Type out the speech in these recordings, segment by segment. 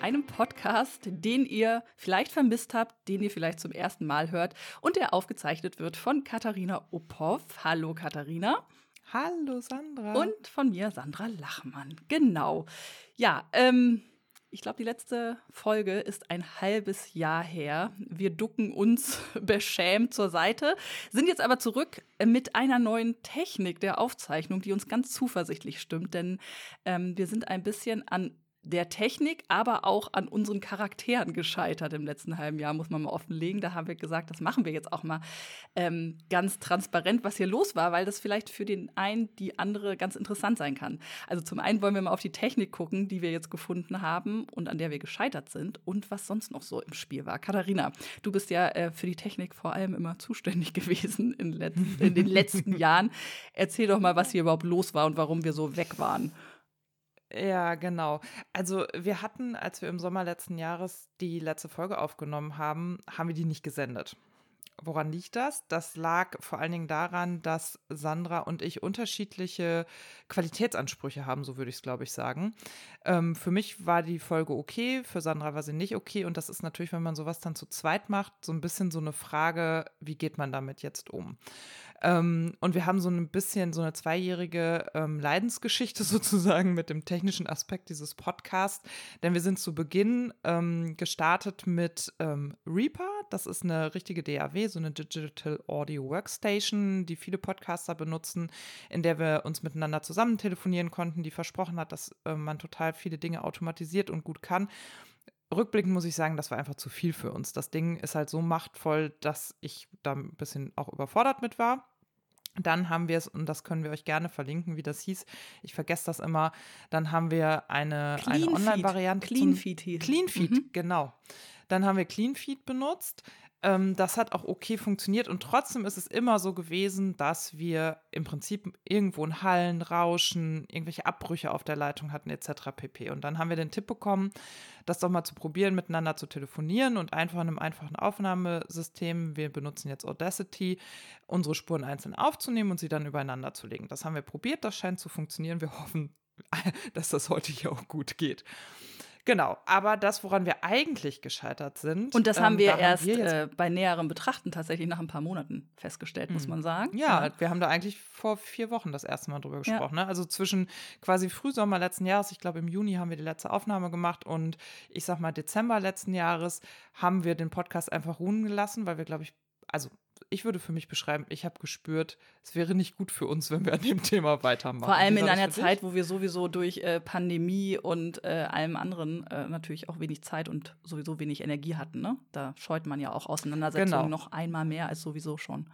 einem Podcast, den ihr vielleicht vermisst habt, den ihr vielleicht zum ersten Mal hört und der aufgezeichnet wird von Katharina Opov. Hallo Katharina. Hallo Sandra. Und von mir Sandra Lachmann. Genau. Ja, ähm, ich glaube, die letzte Folge ist ein halbes Jahr her. Wir ducken uns beschämt zur Seite, sind jetzt aber zurück mit einer neuen Technik der Aufzeichnung, die uns ganz zuversichtlich stimmt, denn ähm, wir sind ein bisschen an der Technik, aber auch an unseren Charakteren gescheitert im letzten halben Jahr, muss man mal offenlegen. Da haben wir gesagt, das machen wir jetzt auch mal ähm, ganz transparent, was hier los war, weil das vielleicht für den einen, die andere ganz interessant sein kann. Also zum einen wollen wir mal auf die Technik gucken, die wir jetzt gefunden haben und an der wir gescheitert sind und was sonst noch so im Spiel war. Katharina, du bist ja äh, für die Technik vor allem immer zuständig gewesen in, in den letzten Jahren. Erzähl doch mal, was hier überhaupt los war und warum wir so weg waren. Ja, genau. Also wir hatten, als wir im Sommer letzten Jahres die letzte Folge aufgenommen haben, haben wir die nicht gesendet. Woran liegt das? Das lag vor allen Dingen daran, dass Sandra und ich unterschiedliche Qualitätsansprüche haben, so würde ich es, glaube ich, sagen. Ähm, für mich war die Folge okay, für Sandra war sie nicht okay. Und das ist natürlich, wenn man sowas dann zu zweit macht, so ein bisschen so eine Frage, wie geht man damit jetzt um? Ähm, und wir haben so ein bisschen so eine zweijährige ähm, Leidensgeschichte sozusagen mit dem technischen Aspekt dieses Podcasts. Denn wir sind zu Beginn ähm, gestartet mit ähm, Reaper. Das ist eine richtige DAW, so eine Digital Audio Workstation, die viele Podcaster benutzen, in der wir uns miteinander zusammen telefonieren konnten, die versprochen hat, dass äh, man total viele Dinge automatisiert und gut kann rückblickend muss ich sagen, das war einfach zu viel für uns. Das Ding ist halt so machtvoll, dass ich da ein bisschen auch überfordert mit war. Dann haben wir es, und das können wir euch gerne verlinken, wie das hieß. Ich vergesse das immer. Dann haben wir eine, eine Online-Variante. Cleanfeed hieß. Cleanfeed, mhm. genau. Dann haben wir Cleanfeed benutzt. Ähm, das hat auch okay funktioniert und trotzdem ist es immer so gewesen, dass wir im Prinzip irgendwo in Hallen, Rauschen, irgendwelche Abbrüche auf der Leitung hatten etc. pp. Und dann haben wir den Tipp bekommen, das doch mal zu probieren, miteinander zu telefonieren und einfach in einem einfachen Aufnahmesystem, wir benutzen jetzt Audacity, unsere Spuren einzeln aufzunehmen und sie dann übereinander zu legen. Das haben wir probiert, das scheint zu funktionieren. Wir hoffen, dass das heute hier auch gut geht. Genau, aber das, woran wir eigentlich gescheitert sind. Und das haben ähm, wir erst haben wir äh, bei näherem Betrachten tatsächlich nach ein paar Monaten festgestellt, muss hm. man sagen. Ja, ja, wir haben da eigentlich vor vier Wochen das erste Mal drüber gesprochen. Ja. Ne? Also zwischen quasi Frühsommer letzten Jahres, ich glaube im Juni haben wir die letzte Aufnahme gemacht und ich sag mal Dezember letzten Jahres haben wir den Podcast einfach ruhen gelassen, weil wir, glaube ich, also ich würde für mich beschreiben, ich habe gespürt, es wäre nicht gut für uns, wenn wir an dem Thema weitermachen. Vor allem in einer Zeit, wo wir sowieso durch äh, Pandemie und äh, allem anderen äh, natürlich auch wenig Zeit und sowieso wenig Energie hatten. Ne? Da scheut man ja auch Auseinandersetzungen genau. noch einmal mehr als sowieso schon.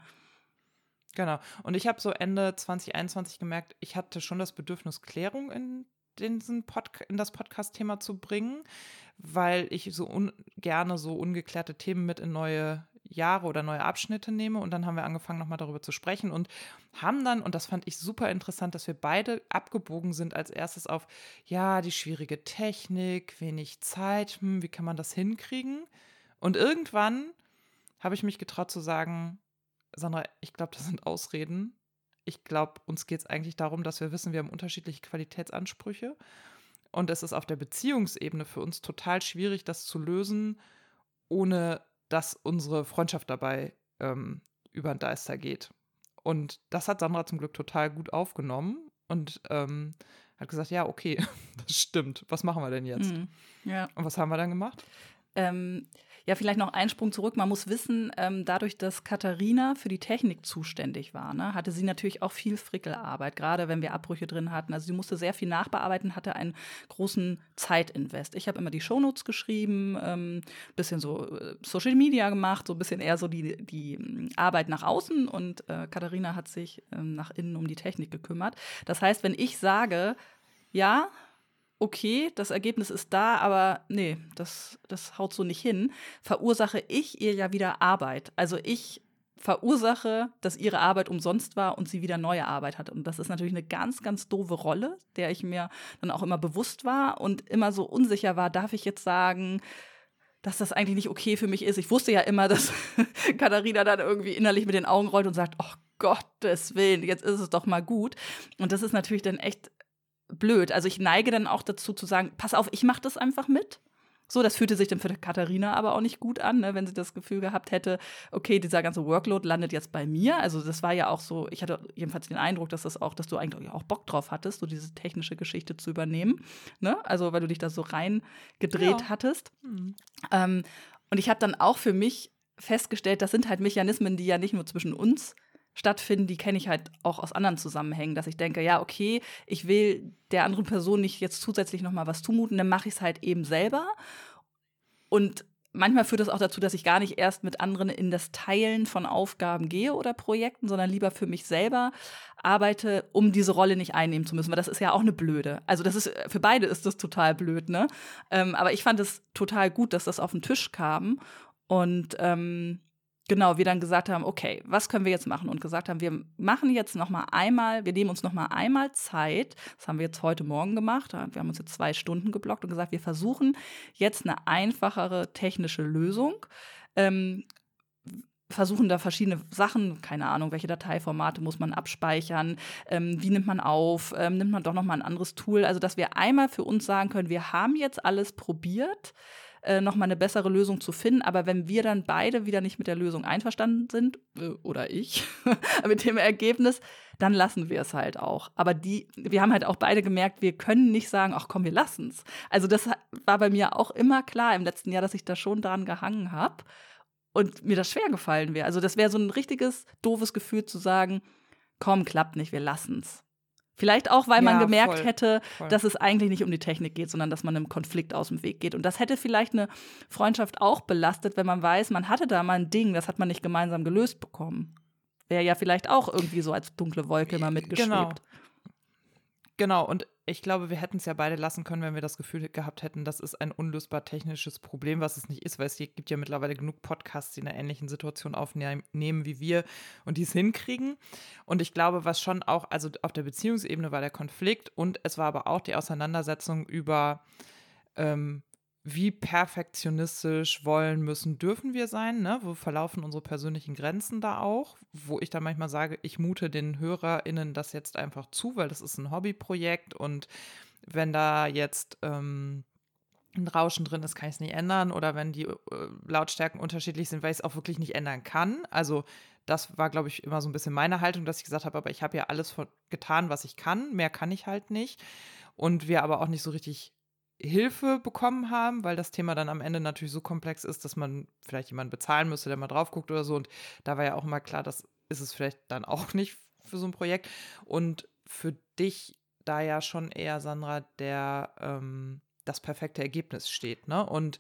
Genau. Und ich habe so Ende 2021 gemerkt, ich hatte schon das Bedürfnis, Klärung in, diesen Pod in das Podcast-Thema zu bringen, weil ich so gerne so ungeklärte Themen mit in neue Jahre oder neue Abschnitte nehme. Und dann haben wir angefangen, nochmal darüber zu sprechen und haben dann, und das fand ich super interessant, dass wir beide abgebogen sind als erstes auf, ja, die schwierige Technik, wenig Zeit, hm, wie kann man das hinkriegen? Und irgendwann habe ich mich getraut zu sagen, Sandra, ich glaube, das sind Ausreden. Ich glaube, uns geht es eigentlich darum, dass wir wissen, wir haben unterschiedliche Qualitätsansprüche. Und es ist auf der Beziehungsebene für uns total schwierig, das zu lösen, ohne dass unsere Freundschaft dabei ähm, über den Deister geht. Und das hat Sandra zum Glück total gut aufgenommen und ähm, hat gesagt, ja, okay, das stimmt. Was machen wir denn jetzt? Mhm. Ja. Und was haben wir dann gemacht? Ähm, ja, vielleicht noch einen Sprung zurück. Man muss wissen, ähm, dadurch, dass Katharina für die Technik zuständig war, ne, hatte sie natürlich auch viel Frickelarbeit, gerade wenn wir Abbrüche drin hatten. Also sie musste sehr viel nachbearbeiten, hatte einen großen Zeitinvest. Ich habe immer die Shownotes geschrieben, ähm, bisschen so äh, Social Media gemacht, so ein bisschen eher so die, die ähm, Arbeit nach außen und äh, Katharina hat sich ähm, nach innen um die Technik gekümmert. Das heißt, wenn ich sage, ja, okay, das Ergebnis ist da, aber nee, das, das haut so nicht hin, verursache ich ihr ja wieder Arbeit. Also ich verursache, dass ihre Arbeit umsonst war und sie wieder neue Arbeit hat. Und das ist natürlich eine ganz, ganz doofe Rolle, der ich mir dann auch immer bewusst war und immer so unsicher war, darf ich jetzt sagen, dass das eigentlich nicht okay für mich ist. Ich wusste ja immer, dass Katharina dann irgendwie innerlich mit den Augen rollt und sagt, oh Gottes Willen, jetzt ist es doch mal gut. Und das ist natürlich dann echt blöd. Also ich neige dann auch dazu zu sagen, pass auf, ich mache das einfach mit. So, das fühlte sich dann für Katharina aber auch nicht gut an, ne, wenn sie das Gefühl gehabt hätte, okay, dieser ganze Workload landet jetzt bei mir. Also das war ja auch so, ich hatte jedenfalls den Eindruck, dass das auch, dass du eigentlich auch Bock drauf hattest, so diese technische Geschichte zu übernehmen. Ne? Also weil du dich da so reingedreht ja. hattest. Mhm. Ähm, und ich habe dann auch für mich festgestellt, das sind halt Mechanismen, die ja nicht nur zwischen uns stattfinden, die kenne ich halt auch aus anderen Zusammenhängen, dass ich denke, ja, okay, ich will der anderen Person nicht jetzt zusätzlich noch mal was zumuten, dann mache ich es halt eben selber. Und manchmal führt das auch dazu, dass ich gar nicht erst mit anderen in das Teilen von Aufgaben gehe oder Projekten, sondern lieber für mich selber arbeite, um diese Rolle nicht einnehmen zu müssen, weil das ist ja auch eine blöde. Also das ist für beide ist das total blöd, ne? Ähm, aber ich fand es total gut, dass das auf den Tisch kam und ähm, genau, wir dann gesagt haben, okay, was können wir jetzt machen? Und gesagt haben, wir machen jetzt noch mal einmal, wir nehmen uns noch mal einmal Zeit. Das haben wir jetzt heute Morgen gemacht. Wir haben uns jetzt zwei Stunden geblockt und gesagt, wir versuchen jetzt eine einfachere technische Lösung. Ähm, versuchen da verschiedene Sachen, keine Ahnung, welche Dateiformate muss man abspeichern, ähm, wie nimmt man auf, ähm, nimmt man doch noch mal ein anderes Tool, also dass wir einmal für uns sagen können, wir haben jetzt alles probiert, äh, nochmal eine bessere Lösung zu finden. Aber wenn wir dann beide wieder nicht mit der Lösung einverstanden sind, äh, oder ich, mit dem Ergebnis, dann lassen wir es halt auch. Aber die, wir haben halt auch beide gemerkt, wir können nicht sagen, ach komm, wir lassen es. Also das war bei mir auch immer klar im letzten Jahr, dass ich da schon dran gehangen habe und mir das schwer gefallen wäre. Also das wäre so ein richtiges doofes Gefühl zu sagen, komm, klappt nicht, wir lassen es. Vielleicht auch, weil man gemerkt voll, hätte, voll. dass es eigentlich nicht um die Technik geht, sondern dass man einem Konflikt aus dem Weg geht. Und das hätte vielleicht eine Freundschaft auch belastet, wenn man weiß, man hatte da mal ein Ding, das hat man nicht gemeinsam gelöst bekommen. Wäre ja vielleicht auch irgendwie so als dunkle Wolke mal mitgeschwebt. Genau. Genau, und ich glaube, wir hätten es ja beide lassen können, wenn wir das Gefühl gehabt hätten, das ist ein unlösbar technisches Problem, was es nicht ist, weil es gibt ja mittlerweile genug Podcasts, die in einer ähnlichen Situation aufnehmen wie wir und die es hinkriegen. Und ich glaube, was schon auch, also auf der Beziehungsebene war der Konflikt und es war aber auch die Auseinandersetzung über ähm, wie perfektionistisch wollen müssen, dürfen wir sein, ne? Wo verlaufen unsere persönlichen Grenzen da auch? Wo ich dann manchmal sage, ich mute den HörerInnen das jetzt einfach zu, weil das ist ein Hobbyprojekt und wenn da jetzt ähm, ein Rauschen drin ist, kann ich es nicht ändern. Oder wenn die äh, Lautstärken unterschiedlich sind, weil ich es auch wirklich nicht ändern kann. Also das war, glaube ich, immer so ein bisschen meine Haltung, dass ich gesagt habe, aber ich habe ja alles getan, was ich kann. Mehr kann ich halt nicht. Und wir aber auch nicht so richtig Hilfe bekommen haben, weil das Thema dann am Ende natürlich so komplex ist, dass man vielleicht jemanden bezahlen müsste, der mal drauf guckt oder so. Und da war ja auch immer klar, das ist es vielleicht dann auch nicht für so ein Projekt. Und für dich da ja schon eher, Sandra, der ähm, das perfekte Ergebnis steht. Ne? Und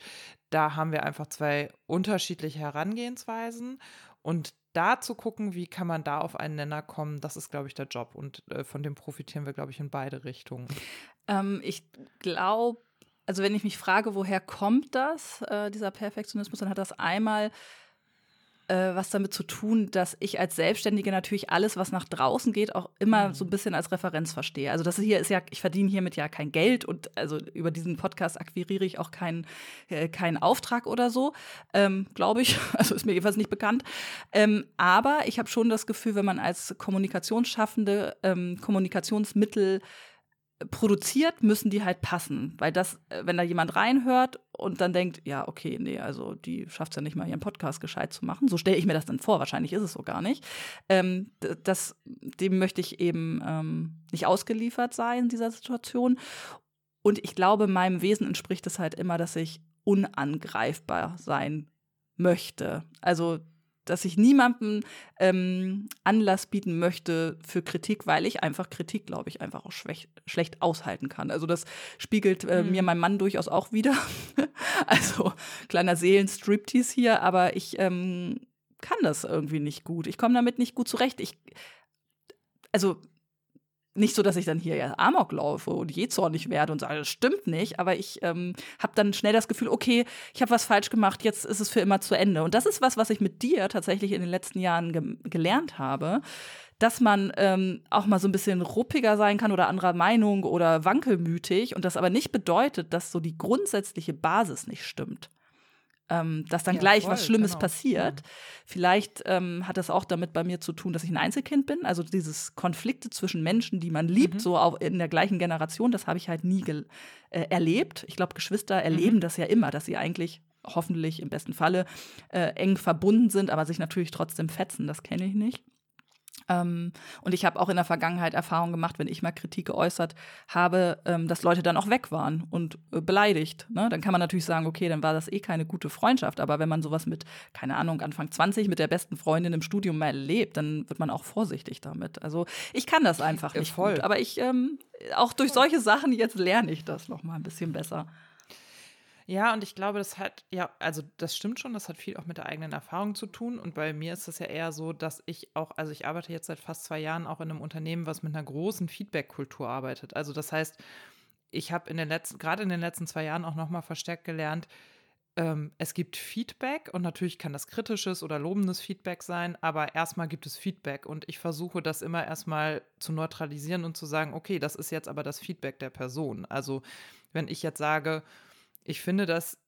da haben wir einfach zwei unterschiedliche Herangehensweisen. Und da zu gucken, wie kann man da auf einen Nenner kommen, das ist, glaube ich, der Job. Und äh, von dem profitieren wir, glaube ich, in beide Richtungen. Ähm, ich glaube, also wenn ich mich frage, woher kommt das, äh, dieser Perfektionismus, dann hat das einmal äh, was damit zu tun, dass ich als Selbstständige natürlich alles, was nach draußen geht, auch immer mhm. so ein bisschen als Referenz verstehe. Also das hier ist ja, ich verdiene hiermit ja kein Geld und also über diesen Podcast akquiriere ich auch keinen äh, keinen Auftrag oder so, ähm, glaube ich. Also ist mir jedenfalls nicht bekannt. Ähm, aber ich habe schon das Gefühl, wenn man als Kommunikationsschaffende ähm, Kommunikationsmittel produziert, müssen die halt passen. Weil das, äh, wenn da jemand reinhört und dann denkt, ja, okay, nee, also die schafft es ja nicht mal, ihren Podcast gescheit zu machen. So stelle ich mir das dann vor, wahrscheinlich ist es so gar nicht. Ähm, das, dem möchte ich eben ähm, nicht ausgeliefert sein in dieser Situation. Und ich glaube, meinem Wesen entspricht es halt immer, dass ich unangreifbar sein möchte. Also dass ich niemandem ähm, Anlass bieten möchte für Kritik, weil ich einfach Kritik, glaube ich, einfach auch schlecht aushalten kann. Also das spiegelt äh, mhm. mir mein Mann durchaus auch wieder. also kleiner Seelenstriptease hier, aber ich ähm, kann das irgendwie nicht gut. Ich komme damit nicht gut zurecht. Ich, also nicht so, dass ich dann hier ja Amok laufe und jähzornig werde und sage, das stimmt nicht, aber ich ähm, habe dann schnell das Gefühl, okay, ich habe was falsch gemacht, jetzt ist es für immer zu Ende. Und das ist was, was ich mit dir tatsächlich in den letzten Jahren ge gelernt habe, dass man ähm, auch mal so ein bisschen ruppiger sein kann oder anderer Meinung oder wankelmütig und das aber nicht bedeutet, dass so die grundsätzliche Basis nicht stimmt. Ähm, dass dann Ja, gleich voll, was Schlimmes genau. passiert. Vielleicht ähm, hat das auch damit bei mir zu tun, dass ich ein Einzelkind bin. Also dieses Konflikte zwischen Menschen, die man liebt, Mhm. so auch in der gleichen Generation, das habe ich halt nie äh, erlebt. Ich glaube, Geschwister erleben Mhm. das ja immer, dass sie eigentlich hoffentlich im besten Falle äh, eng verbunden sind, aber sich natürlich trotzdem fetzen. Das kenne ich nicht. Ähm, und ich habe auch in der Vergangenheit Erfahrungen gemacht, wenn ich mal Kritik geäußert habe, ähm, dass Leute dann auch weg waren und äh, beleidigt. Ne? Dann kann man natürlich sagen, okay, dann war das eh keine gute Freundschaft. Aber wenn man sowas mit, keine Ahnung, Anfang 20 mit der besten Freundin im Studium mal erlebt, dann wird man auch vorsichtig damit. Also ich kann das einfach Äh, nicht voll. gut. Aber ich, ähm, auch durch solche Sachen jetzt lerne ich das noch mal ein bisschen besser. Ja, und ich glaube, das hat, ja, also das stimmt schon, das hat viel auch mit der eigenen Erfahrung zu tun. Und bei mir ist es ja eher so, dass ich auch, also ich arbeite jetzt seit fast zwei Jahren auch in einem Unternehmen, was mit einer großen Feedback-Kultur arbeitet. Also das heißt, ich habe in den letzten, gerade in den letzten zwei Jahren auch nochmal verstärkt gelernt, ähm, es gibt Feedback und natürlich kann das kritisches oder lobendes Feedback sein, aber erstmal gibt es Feedback und ich versuche das immer erstmal zu neutralisieren und zu sagen, okay, das ist jetzt aber das Feedback der Person. Also wenn ich jetzt sage, ich finde das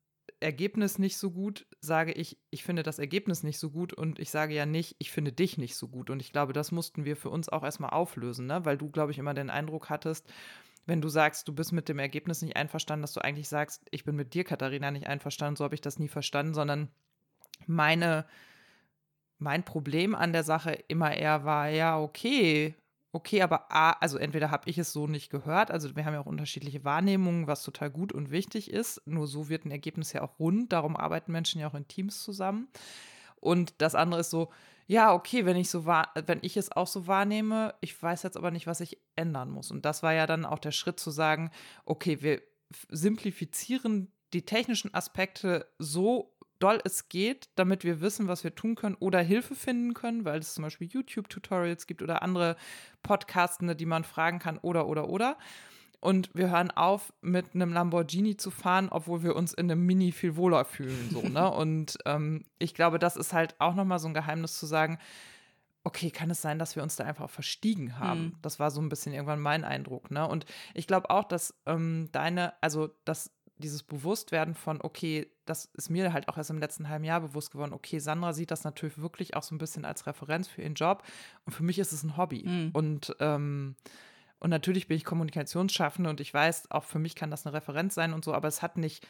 Ergebnis nicht so gut, sage ich, ich finde das Ergebnis nicht so gut und ich sage ja nicht, ich finde dich nicht so gut. Und ich glaube, das mussten wir für uns auch erstmal auflösen, ne? weil du, glaube ich, immer den Eindruck hattest, wenn du sagst, du bist mit dem Ergebnis nicht einverstanden, dass du eigentlich sagst, ich bin mit dir, Katharina, nicht einverstanden, so habe ich das nie verstanden, sondern meine, mein Problem an der Sache immer eher war, ja, okay, okay, aber A, also entweder habe ich es so nicht gehört, also wir haben ja auch unterschiedliche Wahrnehmungen, was total gut und wichtig ist, nur so wird ein Ergebnis ja auch rund, darum arbeiten Menschen ja auch in Teams zusammen. Und das andere ist so, ja, okay, wenn ich so wahr, wenn ich es auch so wahrnehme, ich weiß jetzt aber nicht, was ich ändern muss. Und das war ja dann auch der Schritt zu sagen, okay, wir simplifizieren die technischen Aspekte so doll es geht, damit wir wissen, was wir tun können oder Hilfe finden können, weil es zum Beispiel YouTube-Tutorials gibt oder andere Podcastende, die man fragen kann oder oder oder. Und wir hören auf, mit einem Lamborghini zu fahren, obwohl wir uns in einem Mini viel wohler fühlen. So, ne? Und ähm, ich glaube, das ist halt auch nochmal so ein Geheimnis zu sagen, okay, kann es sein, dass wir uns da einfach verstiegen haben? Mhm. Das war so ein bisschen irgendwann mein Eindruck. Ne? Und ich glaube auch, dass ähm, deine, also dass dieses Bewusstwerden von, okay, das ist mir halt auch erst im letzten halben Jahr bewusst geworden, okay, Sandra sieht das natürlich wirklich auch so ein bisschen als Referenz für ihren Job und für mich ist es ein Hobby. Mhm. Und ähm, und natürlich bin ich Kommunikationsschaffende und ich weiß, auch für mich kann das eine Referenz sein und so, aber es hat nicht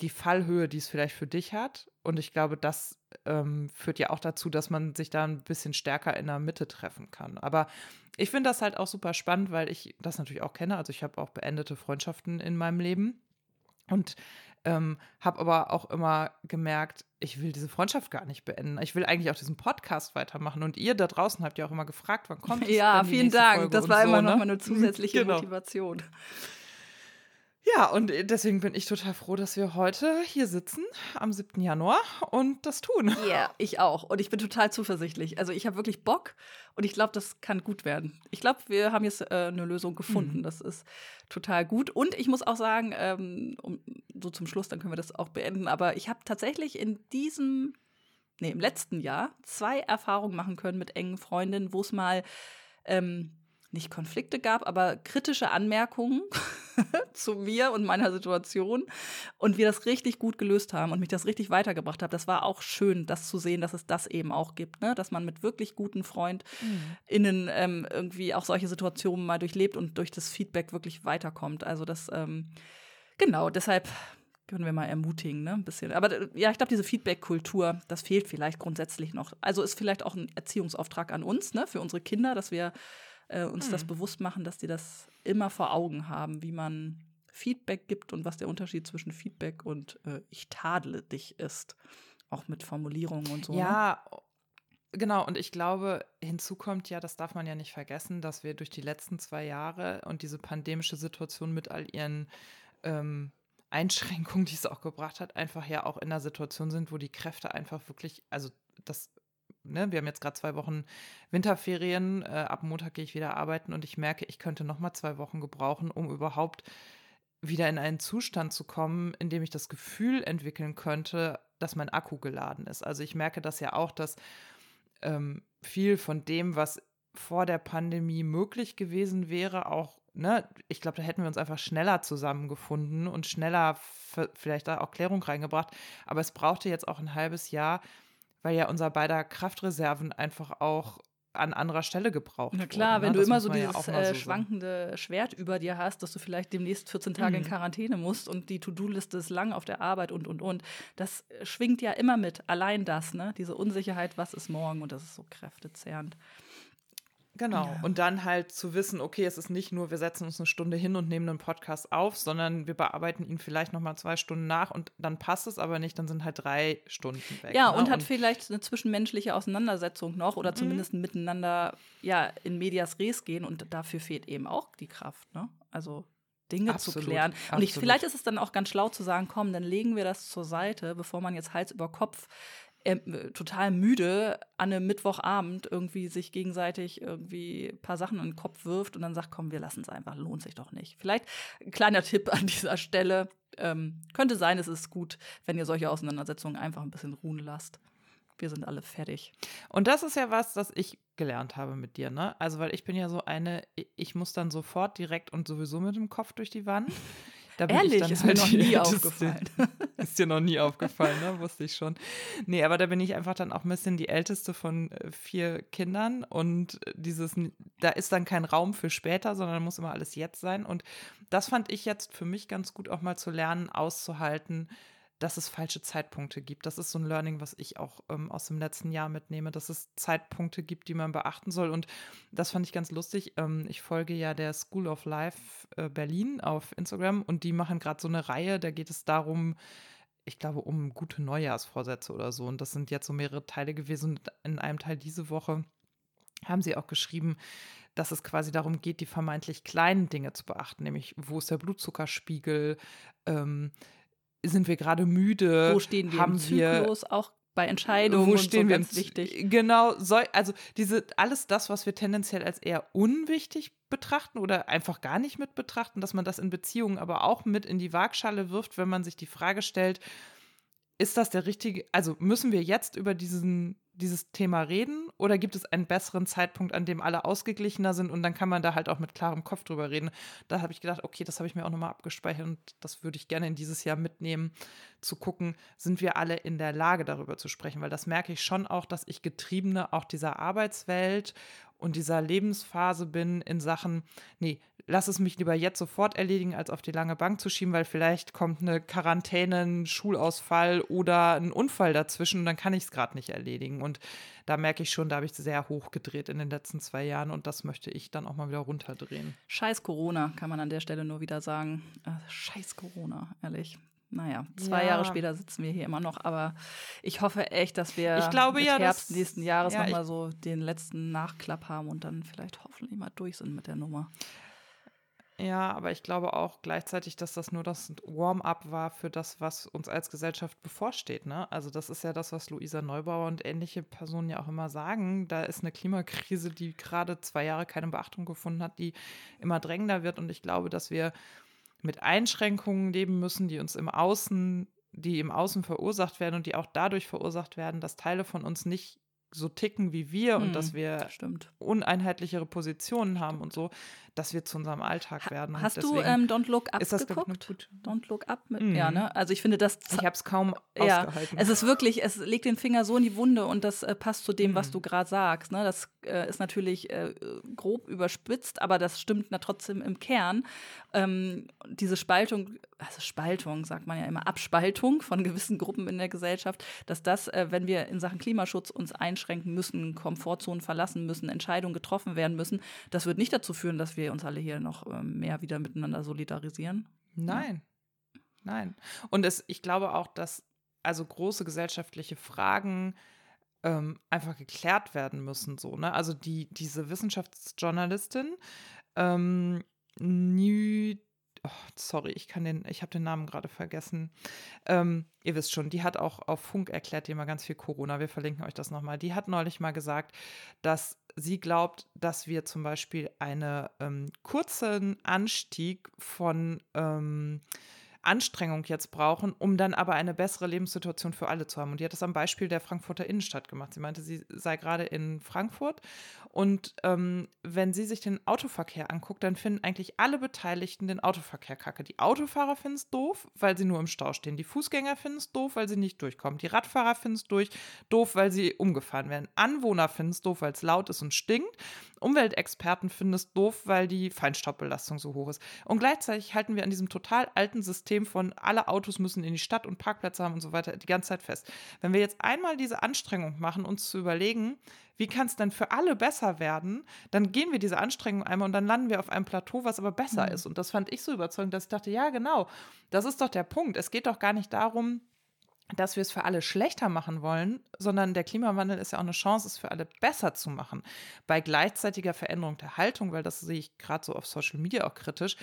die Fallhöhe, die es vielleicht für dich hat. Und ich glaube, das ähm, führt ja auch dazu, dass man sich da ein bisschen stärker in der Mitte treffen kann. Aber ich finde das halt auch super spannend, weil ich das natürlich auch kenne. Also ich habe auch beendete Freundschaften in meinem Leben und ähm, habe aber auch immer gemerkt, ich will diese Freundschaft gar nicht beenden. Ich will eigentlich auch diesen Podcast weitermachen. Und ihr da draußen habt ja auch immer gefragt, wann kommt es Ja, vielen Dank. Folge das war so, immer ne? noch mal eine zusätzliche Genau. Motivation. Ja, und deswegen bin ich total froh, dass wir heute hier sitzen am 7. Januar und das tun. Ja, ich auch. Und ich bin total zuversichtlich. Also ich habe wirklich Bock und ich glaube, das kann gut werden. Ich glaube, wir haben jetzt äh, eine Lösung gefunden. Mhm. Das ist total gut. Und ich muss auch sagen, ähm, um, so zum Schluss, dann können wir das auch beenden. Aber ich habe tatsächlich in diesem, nee, im letzten Jahr zwei Erfahrungen machen können mit engen Freundinnen, wo es mal ähm, nicht Konflikte gab, aber kritische Anmerkungen zu mir und meiner Situation und wir das richtig gut gelöst haben und mich das richtig weitergebracht hat. Das war auch schön, das zu sehen, dass es das eben auch gibt, ne? dass man mit wirklich guten FreundInnen ähm, irgendwie auch solche Situationen mal durchlebt und durch das Feedback wirklich weiterkommt. Also das, ähm, genau, deshalb können wir mal ermutigen, ne, ein bisschen. Aber äh, ja, ich glaube, diese Feedback-Kultur, das fehlt vielleicht grundsätzlich noch. Also ist vielleicht auch ein Erziehungsauftrag an uns, ne, für unsere Kinder, dass wir äh, uns das bewusst machen, dass die das immer vor Augen haben, wie man Feedback gibt und was der Unterschied zwischen Feedback und äh, ich tadle dich ist. Auch mit Formulierungen und so. Ne? Ja, genau. Und ich glaube, hinzu kommt ja, das darf man ja nicht vergessen, dass wir durch die letzten zwei Jahre und diese pandemische Situation mit all ihren ähm, Einschränkungen, die es auch gebracht hat, einfach ja auch in einer Situation sind, wo die Kräfte einfach wirklich, also das, ne, wir haben jetzt gerade zwei Wochen Winterferien, äh, ab Montag gehe ich wieder arbeiten und ich merke, ich könnte noch mal zwei Wochen gebrauchen, um überhaupt wieder in einen Zustand zu kommen, in dem ich das Gefühl entwickeln könnte, dass mein Akku geladen ist. Also ich merke das ja auch, dass ähm, viel von dem, was vor der Pandemie möglich gewesen wäre, auch ne, ich glaube, da hätten wir uns einfach schneller zusammengefunden und schneller vielleicht da auch Klärung reingebracht. Aber es brauchte jetzt auch ein halbes Jahr, weil ja unser beider Kraftreserven einfach auch an anderer Stelle gebraucht Na klar, wurden, wenn ne? du Das immer so ja dieses mal äh, so schwankende Schwert über dir hast, dass du vielleicht demnächst 14 Tage in Mhm. Quarantäne musst und die To-Do-Liste ist lang auf der Arbeit und, und, und. Das schwingt ja immer mit. Allein das, ne? Diese Unsicherheit, was ist morgen? Und das ist so kräftezehrend. Genau. Ja. Und dann halt zu wissen, okay, es ist nicht nur, wir setzen uns eine Stunde hin und nehmen einen Podcast auf, sondern wir bearbeiten ihn vielleicht nochmal zwei Stunden nach und dann passt es aber nicht, dann sind halt drei Stunden weg. Ja, ne? und hat vielleicht eine zwischenmenschliche Auseinandersetzung noch oder Mhm. zumindest miteinander ja in medias res gehen und dafür fehlt eben auch die Kraft, ne? Also Dinge zu Absolut, klären. Und ich, vielleicht ist es dann auch ganz schlau zu sagen, komm, dann legen wir das zur Seite, bevor man jetzt Hals über Kopf äh, total müde an einem Mittwochabend irgendwie sich gegenseitig irgendwie ein paar Sachen in den Kopf wirft und dann sagt, komm, wir lassen es einfach, lohnt sich doch nicht. Vielleicht ein kleiner Tipp an dieser Stelle. Ähm, könnte sein, es ist gut, wenn ihr solche Auseinandersetzungen einfach ein bisschen ruhen lasst. Wir sind alle fertig. Und das ist ja was, das ich gelernt habe mit dir, ne? Also, weil ich bin ja so eine, ich muss dann sofort direkt und sowieso mit dem Kopf durch die Wand. Da bin ich Ehrlich, dann ist mir halt noch die nie aufgefallen. Ist dir noch nie aufgefallen, ne? Wusste ich schon. Nee, aber da bin ich einfach dann auch ein bisschen die älteste von äh, vier Kindern und dieses, da ist dann kein Raum für später, sondern muss immer alles jetzt sein. Und das fand ich jetzt für mich ganz gut auch mal zu lernen, auszuhalten, dass es falsche Zeitpunkte gibt. Das ist so ein Learning, was ich auch ähm, aus dem letzten Jahr mitnehme, dass es Zeitpunkte gibt, die man beachten soll. Und das fand ich ganz lustig. Ähm, ich folge ja der School of Life äh, Berlin auf Instagram und die machen gerade so eine Reihe, da geht es darum, ich glaube, um gute Neujahrsvorsätze oder so. Und das sind jetzt so mehrere Teile gewesen. Und in einem Teil diese Woche haben sie auch geschrieben, dass es quasi darum geht, die vermeintlich kleinen Dinge zu beachten, nämlich wo ist der Blutzuckerspiegel, ähm, sind wir gerade müde, Wo stehen wir haben im wir Zyklus, auch bei Entscheidungen wo stehen so wir ganz wichtig. Genau, so, also diese alles das, was wir tendenziell als eher unwichtig betrachten oder einfach gar nicht mit betrachten, dass man das in Beziehungen aber auch mit in die Waagschale wirft, wenn man sich die Frage stellt, ist das der richtige, also müssen wir jetzt über diesen, dieses Thema reden oder gibt es einen besseren Zeitpunkt, an dem alle ausgeglichener sind und dann kann man da halt auch mit klarem Kopf drüber reden. Da habe ich gedacht, okay, das habe ich mir auch nochmal abgespeichert und das würde ich gerne in dieses Jahr mitnehmen, zu gucken, sind wir alle in der Lage, darüber zu sprechen, weil das merke ich schon auch, dass ich Getriebene auch dieser Arbeitswelt und dieser Lebensphase bin in Sachen, nee, lass es mich lieber jetzt sofort erledigen, als auf die lange Bank zu schieben, weil vielleicht kommt eine Quarantäne, ein Schulausfall oder ein Unfall dazwischen und dann kann ich es gerade nicht erledigen. Und da merke ich schon, da habe ich sehr hoch gedreht in den letzten zwei Jahren und das möchte ich dann auch mal wieder runterdrehen. Scheiß Corona, kann man an der Stelle nur wieder sagen. Äh, Scheiß Corona, ehrlich. Naja, zwei Ja. Jahre später sitzen wir hier immer noch, aber ich hoffe echt, dass wir Ich glaube ja, Herbst dass- nächsten Jahres ja, noch ich- mal so den letzten Nachklapp haben und dann vielleicht hoffentlich mal durch sind mit der Nummer. Ja, aber ich glaube auch gleichzeitig, dass das nur das Warm-up war für das, was uns als Gesellschaft bevorsteht. Ne? Also das ist ja das, was Luisa Neubauer und ähnliche Personen ja auch immer sagen. Da ist eine Klimakrise, die gerade zwei Jahre keine Beachtung gefunden hat, die immer drängender wird. Und ich glaube, dass wir mit Einschränkungen leben müssen, die uns im Außen, die im Außen verursacht werden und die auch dadurch verursacht werden, dass Teile von uns nicht so ticken wie wir und Hm, dass wir Stimmt. uneinheitlichere Positionen haben und so, dass wir zu unserem Alltag werden. Und Hast du ähm, Don't Look Up ist das, geguckt? gute- Don't Look Up mit, Mhm. ja, ne? Also ich finde, das Ich habe es kaum Ja, ausgehalten. es ist wirklich, es legt den Finger so in die Wunde und das äh, passt zu dem, was Mhm. du gerade sagst. Ne? Das äh, ist natürlich äh, grob überspitzt, aber das stimmt na trotzdem im Kern. Ähm, diese Spaltung, also Spaltung sagt man ja immer, Abspaltung von gewissen Gruppen in der Gesellschaft, dass das, äh, wenn wir in Sachen Klimaschutz uns einschränken müssen, Komfortzonen verlassen müssen, Entscheidungen getroffen werden müssen, das wird nicht dazu führen, dass wir uns alle hier noch ähm, mehr wieder miteinander solidarisieren. Nein. Nein. Und es, ich glaube auch, dass also große gesellschaftliche Fragen ähm, einfach geklärt werden müssen. So, ne? Also die, diese Wissenschaftsjournalistin, ähm, Nü, oh, sorry, ich kann den, ich habe den Namen gerade vergessen. Ähm, ihr wisst schon, die hat auch auf Funk erklärt, die immer ganz viel Corona. Wir verlinken euch das nochmal. Die hat neulich mal gesagt, dass sie glaubt, dass wir zum Beispiel einen ähm, kurzen Anstieg von ähm, Anstrengung jetzt brauchen, um dann aber eine bessere Lebenssituation für alle zu haben. Und die hat das am Beispiel der Frankfurter Innenstadt gemacht. Sie meinte, sie sei gerade in Frankfurt und ähm, wenn sie sich den Autoverkehr anguckt, dann finden eigentlich alle Beteiligten den Autoverkehr kacke. Die Autofahrer finden es doof, weil sie nur im Stau stehen. Die Fußgänger finden es doof, weil sie nicht durchkommen. Die Radfahrer finden es durch, doof, weil sie umgefahren werden. Anwohner finden es doof, weil es laut ist und stinkt. Umweltexperten finden es doof, weil die Feinstaubbelastung so hoch ist. Und gleichzeitig halten wir an diesem total alten System von alle Autos müssen in die Stadt und Parkplätze haben und so weiter die ganze Zeit fest. Wenn wir jetzt einmal diese Anstrengung machen, uns zu überlegen, wie kann es denn für alle besser werden, dann gehen wir diese Anstrengung einmal und dann landen wir auf einem Plateau, was aber besser mhm. ist. Und das fand ich so überzeugend, dass ich dachte, ja, genau, das ist doch der Punkt. Es geht doch gar nicht darum, dass wir es für alle schlechter machen wollen, sondern der Klimawandel ist ja auch eine Chance, es für alle besser zu machen. Bei gleichzeitiger Veränderung der Haltung, weil das sehe ich gerade so auf Social Media auch kritisch,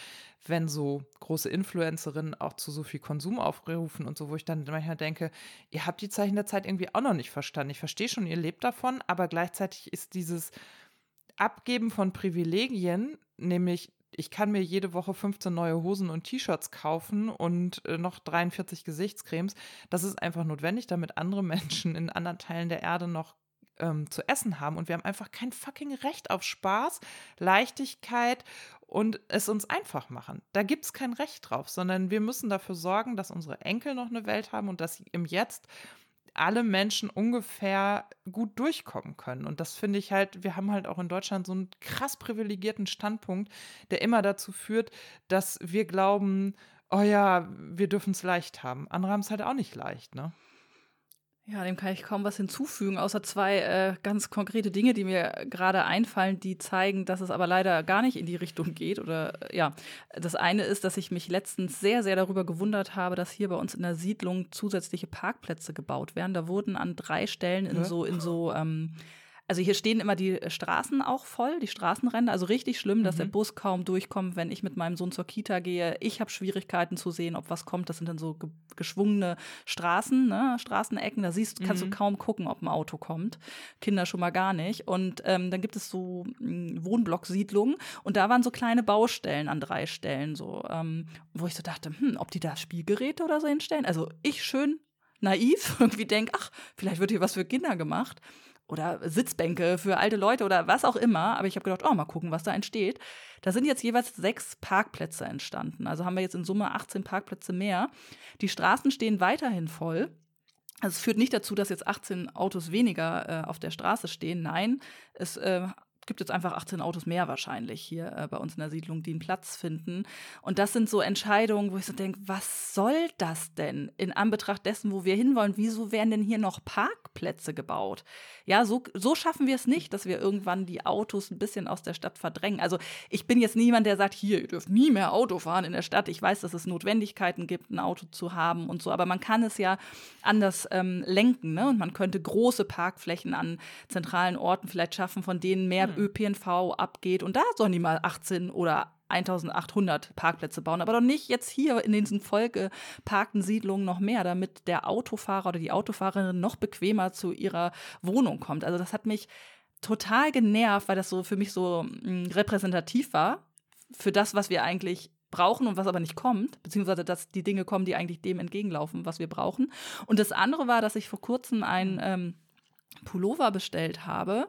wenn so große Influencerinnen auch zu so viel Konsum aufrufen und so, wo ich dann manchmal denke, ihr habt die Zeichen der Zeit irgendwie auch noch nicht verstanden. Ich verstehe schon, ihr lebt davon, aber gleichzeitig ist dieses Abgeben von Privilegien, nämlich ich kann mir jede Woche 15 neue Hosen und T-Shirts kaufen und äh, noch 43 Gesichtscremes. Das ist einfach notwendig, damit andere Menschen in anderen Teilen der Erde noch ähm, zu essen haben. Und wir haben einfach kein fucking Recht auf Spaß, Leichtigkeit und es uns einfach machen. Da gibt es kein Recht drauf, sondern wir müssen dafür sorgen, dass unsere Enkel noch eine Welt haben und dass sie im Jetzt alle Menschen ungefähr gut durchkommen können. Und das finde ich halt, wir haben halt auch in Deutschland so einen krass privilegierten Standpunkt, der immer dazu führt, dass wir glauben, oh ja, wir dürfen es leicht haben. Andere haben es halt auch nicht leicht, ne? Ja, dem kann ich kaum was hinzufügen, außer zwei äh, ganz konkrete Dinge, die mir gerade einfallen, die zeigen, dass es aber leider gar nicht in die Richtung geht. Oder äh, ja, das eine ist, dass ich mich letztens sehr, sehr darüber gewundert habe, dass hier bei uns in der Siedlung zusätzliche Parkplätze gebaut werden. Da wurden an drei Stellen in ja. so, in so ähm, also hier stehen immer die Straßen auch voll, die Straßenränder. Also richtig schlimm, dass mhm. der Bus kaum durchkommt, wenn ich mit meinem Sohn zur Kita gehe. Ich habe Schwierigkeiten zu sehen, ob was kommt. Das sind dann so ge geschwungene Straßen, ne? Straßenecken. Da siehst, kannst mhm. du kaum gucken, ob ein Auto kommt. Kinder schon mal gar nicht. Und ähm, dann gibt es so hm, Wohnblocksiedlungen und da waren so kleine Baustellen an drei Stellen, so, ähm, wo ich so dachte, hm, ob die da Spielgeräte oder so hinstellen. Also ich schön naiv irgendwie denke, ach, vielleicht wird hier was für Kinder gemacht oder Sitzbänke für alte Leute oder was auch immer. Aber ich habe gedacht, oh, mal gucken, was da entsteht. Da sind jetzt jeweils sechs Parkplätze entstanden. Also haben wir jetzt in Summe 18 Parkplätze mehr. Die Straßen stehen weiterhin voll. Also es führt nicht dazu, dass jetzt 18 Autos weniger äh, auf der Straße stehen. Nein, es äh, gibt jetzt einfach 18 Autos mehr wahrscheinlich hier äh, bei uns in der Siedlung, die einen Platz finden. Und das sind so Entscheidungen, wo ich so denke, was soll das denn in Anbetracht dessen, wo wir hinwollen? Wieso werden denn hier noch Parkplätze gebaut? Ja, so, so schaffen wir es nicht, dass wir irgendwann die Autos ein bisschen aus der Stadt verdrängen. Also ich bin jetzt niemand, der sagt, hier, ihr dürft nie mehr Auto fahren in der Stadt. Ich weiß, dass es Notwendigkeiten gibt, ein Auto zu haben und so, aber man kann es ja anders ähm, lenken. Ne? Und man könnte große Parkflächen an zentralen Orten vielleicht schaffen, von denen mehr mhm. ÖPNV abgeht. Und da sollen die mal 18 oder 1800 Parkplätze bauen, aber doch nicht jetzt hier in diesen vollgeparkten Siedlungen noch mehr, damit der Autofahrer oder die Autofahrerin noch bequemer zu ihrer Wohnung kommt. Also das hat mich total genervt, weil das so für mich so mm, repräsentativ war für das, was wir eigentlich brauchen und was aber nicht kommt, beziehungsweise dass die Dinge kommen, die eigentlich dem entgegenlaufen, was wir brauchen. Und das andere war, dass ich vor kurzem ein ähm, Pullover bestellt habe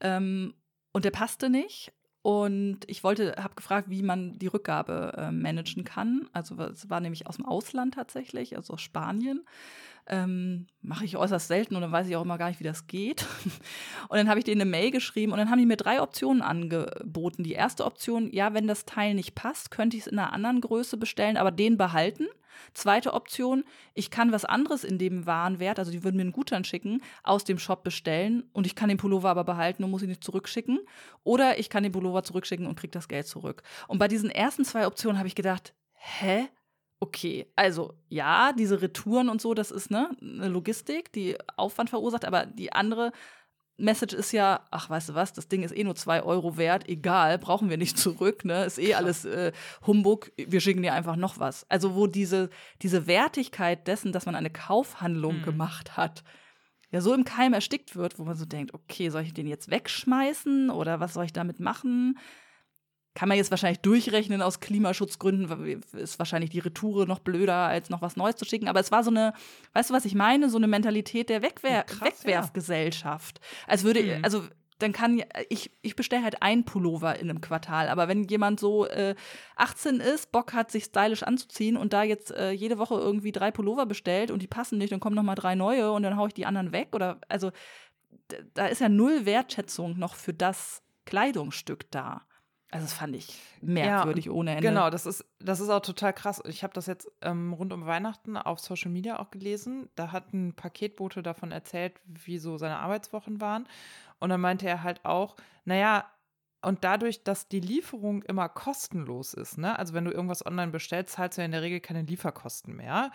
ähm, und der passte nicht. Und ich wollte, habe gefragt, wie man die Rückgabe äh, managen kann. Also es war nämlich aus dem Ausland tatsächlich, also aus Spanien. Ähm, Mache ich äußerst selten und dann weiß ich auch immer gar nicht, wie das geht. Und dann habe ich denen eine Mail geschrieben und dann haben die mir drei Optionen angeboten. Die erste Option, ja, wenn das Teil nicht passt, könnte ich es in einer anderen Größe bestellen, aber den behalten. Zweite Option, ich kann was anderes in dem Warenwert, also die würden mir einen Gutschein schicken, aus dem Shop bestellen und ich kann den Pullover aber behalten und muss ihn nicht zurückschicken. Oder ich kann den Pullover zurückschicken und kriege das Geld zurück. Und bei diesen ersten zwei Optionen habe ich gedacht, hä? Okay, also ja, diese Retouren und so, das ist ne, eine Logistik, die Aufwand verursacht, aber die andere Message ist ja, ach, weißt du was, das Ding ist eh nur zwei Euro wert, egal, brauchen wir nicht zurück, ne? Ist eh alles äh, Humbug, wir schicken dir einfach noch was. Also, wo diese, diese Wertigkeit dessen, dass man eine Kaufhandlung mhm. gemacht hat, ja so im Keim erstickt wird, wo man so denkt, okay, soll ich den jetzt wegschmeißen oder was soll ich damit machen? Kann man jetzt wahrscheinlich durchrechnen aus Klimaschutzgründen, ist wahrscheinlich die Retoure noch blöder, als noch was Neues zu schicken. Aber es war so eine, weißt du, was ich meine? So eine Mentalität der Wegwer Krass, Wegwerfgesellschaft. Als würde, mhm. also dann kann ich, ich bestelle halt ein Pullover in einem Quartal. Aber wenn jemand so äh, 18 ist, Bock hat, sich stylisch anzuziehen und da jetzt äh, jede Woche irgendwie drei Pullover bestellt und die passen nicht, dann kommen noch mal drei neue und dann haue ich die anderen weg. Oder also da ist ja null Wertschätzung noch für das Kleidungsstück da. Also das fand ich merkwürdig ja, ohne Ende. Genau, das ist, das ist auch total krass. Ich habe das jetzt ähm, rund um Weihnachten auf Social Media auch gelesen. Da hat ein Paketbote davon erzählt, wie so seine Arbeitswochen waren. Und dann meinte er halt auch, naja, und dadurch, dass die Lieferung immer kostenlos ist, ne? also wenn du irgendwas online bestellst, zahlst du ja in der Regel keine Lieferkosten mehr.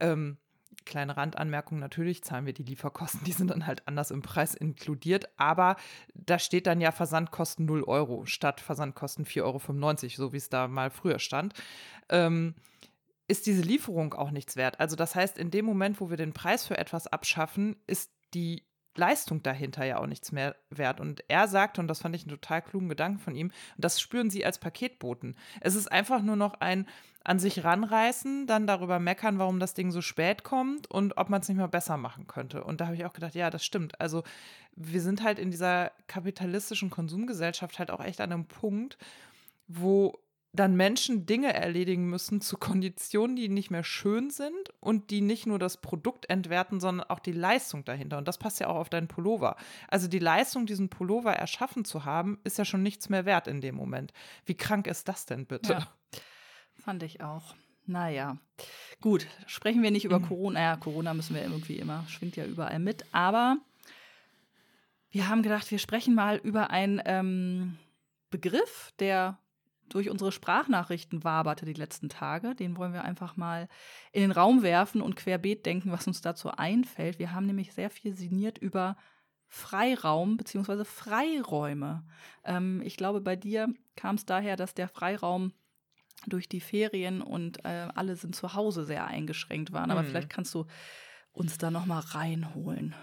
Ähm, kleine Randanmerkung, natürlich zahlen wir die Lieferkosten, die sind dann halt anders im Preis inkludiert, aber da steht dann ja Versandkosten 0 Euro statt Versandkosten 4,95 Euro, so wie es da mal früher stand. Ähm, ist diese Lieferung auch nichts wert. Also das heißt, in dem Moment, wo wir den Preis für etwas abschaffen, ist die Leistung dahinter ja auch nichts mehr wert. Und er sagt, und das fand ich einen total klugen Gedanken von ihm, und das spüren sie als Paketboten. Es ist einfach nur noch ein an sich ranreißen, dann darüber meckern, warum das Ding so spät kommt und ob man es nicht mal besser machen könnte. Und da habe ich auch gedacht, ja, das stimmt. Also wir sind halt in dieser kapitalistischen Konsumgesellschaft halt auch echt an einem Punkt, wo dann Menschen Dinge erledigen müssen zu Konditionen, die nicht mehr schön sind und die nicht nur das Produkt entwerten, sondern auch die Leistung dahinter. Und das passt ja auch auf deinen Pullover. Also die Leistung, diesen Pullover erschaffen zu haben, ist ja schon nichts mehr wert in dem Moment. Wie krank ist das denn bitte? Ja. Fand ich auch. Naja, gut, sprechen wir nicht über mhm. Corona. Ja, Corona müssen wir irgendwie immer, schwingt ja überall mit. Aber wir haben gedacht, wir sprechen mal über einen ähm, Begriff, der durch unsere Sprachnachrichten waberte die letzten Tage. Den wollen wir einfach mal in den Raum werfen und querbeet denken, was uns dazu einfällt. Wir haben nämlich sehr viel sinniert über Freiraum bzw. Freiräume. Ähm, ich glaube, bei dir kam es daher, dass der Freiraum durch die Ferien und äh, alle sind zu Hause sehr eingeschränkt waren. Aber mhm. vielleicht kannst du uns da noch mal reinholen.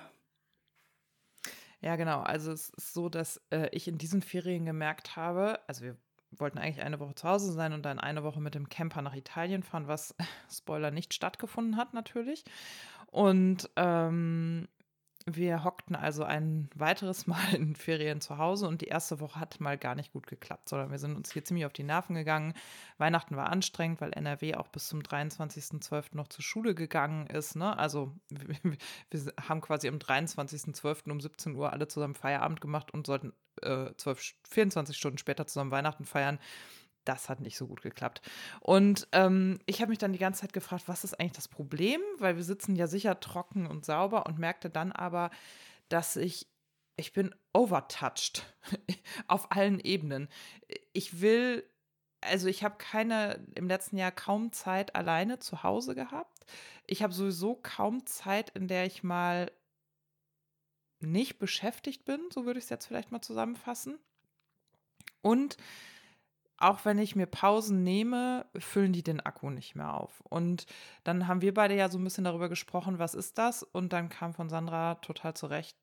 Ja, genau. Also es ist so, dass äh, ich in diesen Ferien gemerkt habe, also wir wollten eigentlich eine Woche zu Hause sein und dann eine Woche mit dem Camper nach Italien fahren, was Spoiler nicht stattgefunden hat natürlich. Und ähm, wir hockten also ein weiteres Mal in Ferien zu Hause und die erste Woche hat mal gar nicht gut geklappt, sondern wir sind uns hier ziemlich auf die Nerven gegangen. Weihnachten war anstrengend, weil NRW auch bis zum 23.12. noch zur Schule gegangen ist. Ne? Also wir, wir haben quasi am 23.12. um 17 Uhr alle zusammen Feierabend gemacht und sollten äh, 12, 24 Stunden später zusammen Weihnachten feiern das hat nicht so gut geklappt. Und ähm, ich habe mich dann die ganze Zeit gefragt, was ist eigentlich das Problem? Weil wir sitzen ja sicher trocken und sauber und merkte dann aber, dass ich, ich bin overtouched auf allen Ebenen. Ich will, also ich habe keine, im letzten Jahr kaum Zeit alleine zu Hause gehabt. Ich habe sowieso kaum Zeit, in der ich mal nicht beschäftigt bin, so würde ich es jetzt vielleicht mal zusammenfassen. Und auch wenn ich mir Pausen nehme, füllen die den Akku nicht mehr auf. Und dann haben wir beide ja so ein bisschen darüber gesprochen, was ist das? Und dann kam von Sandra total zurecht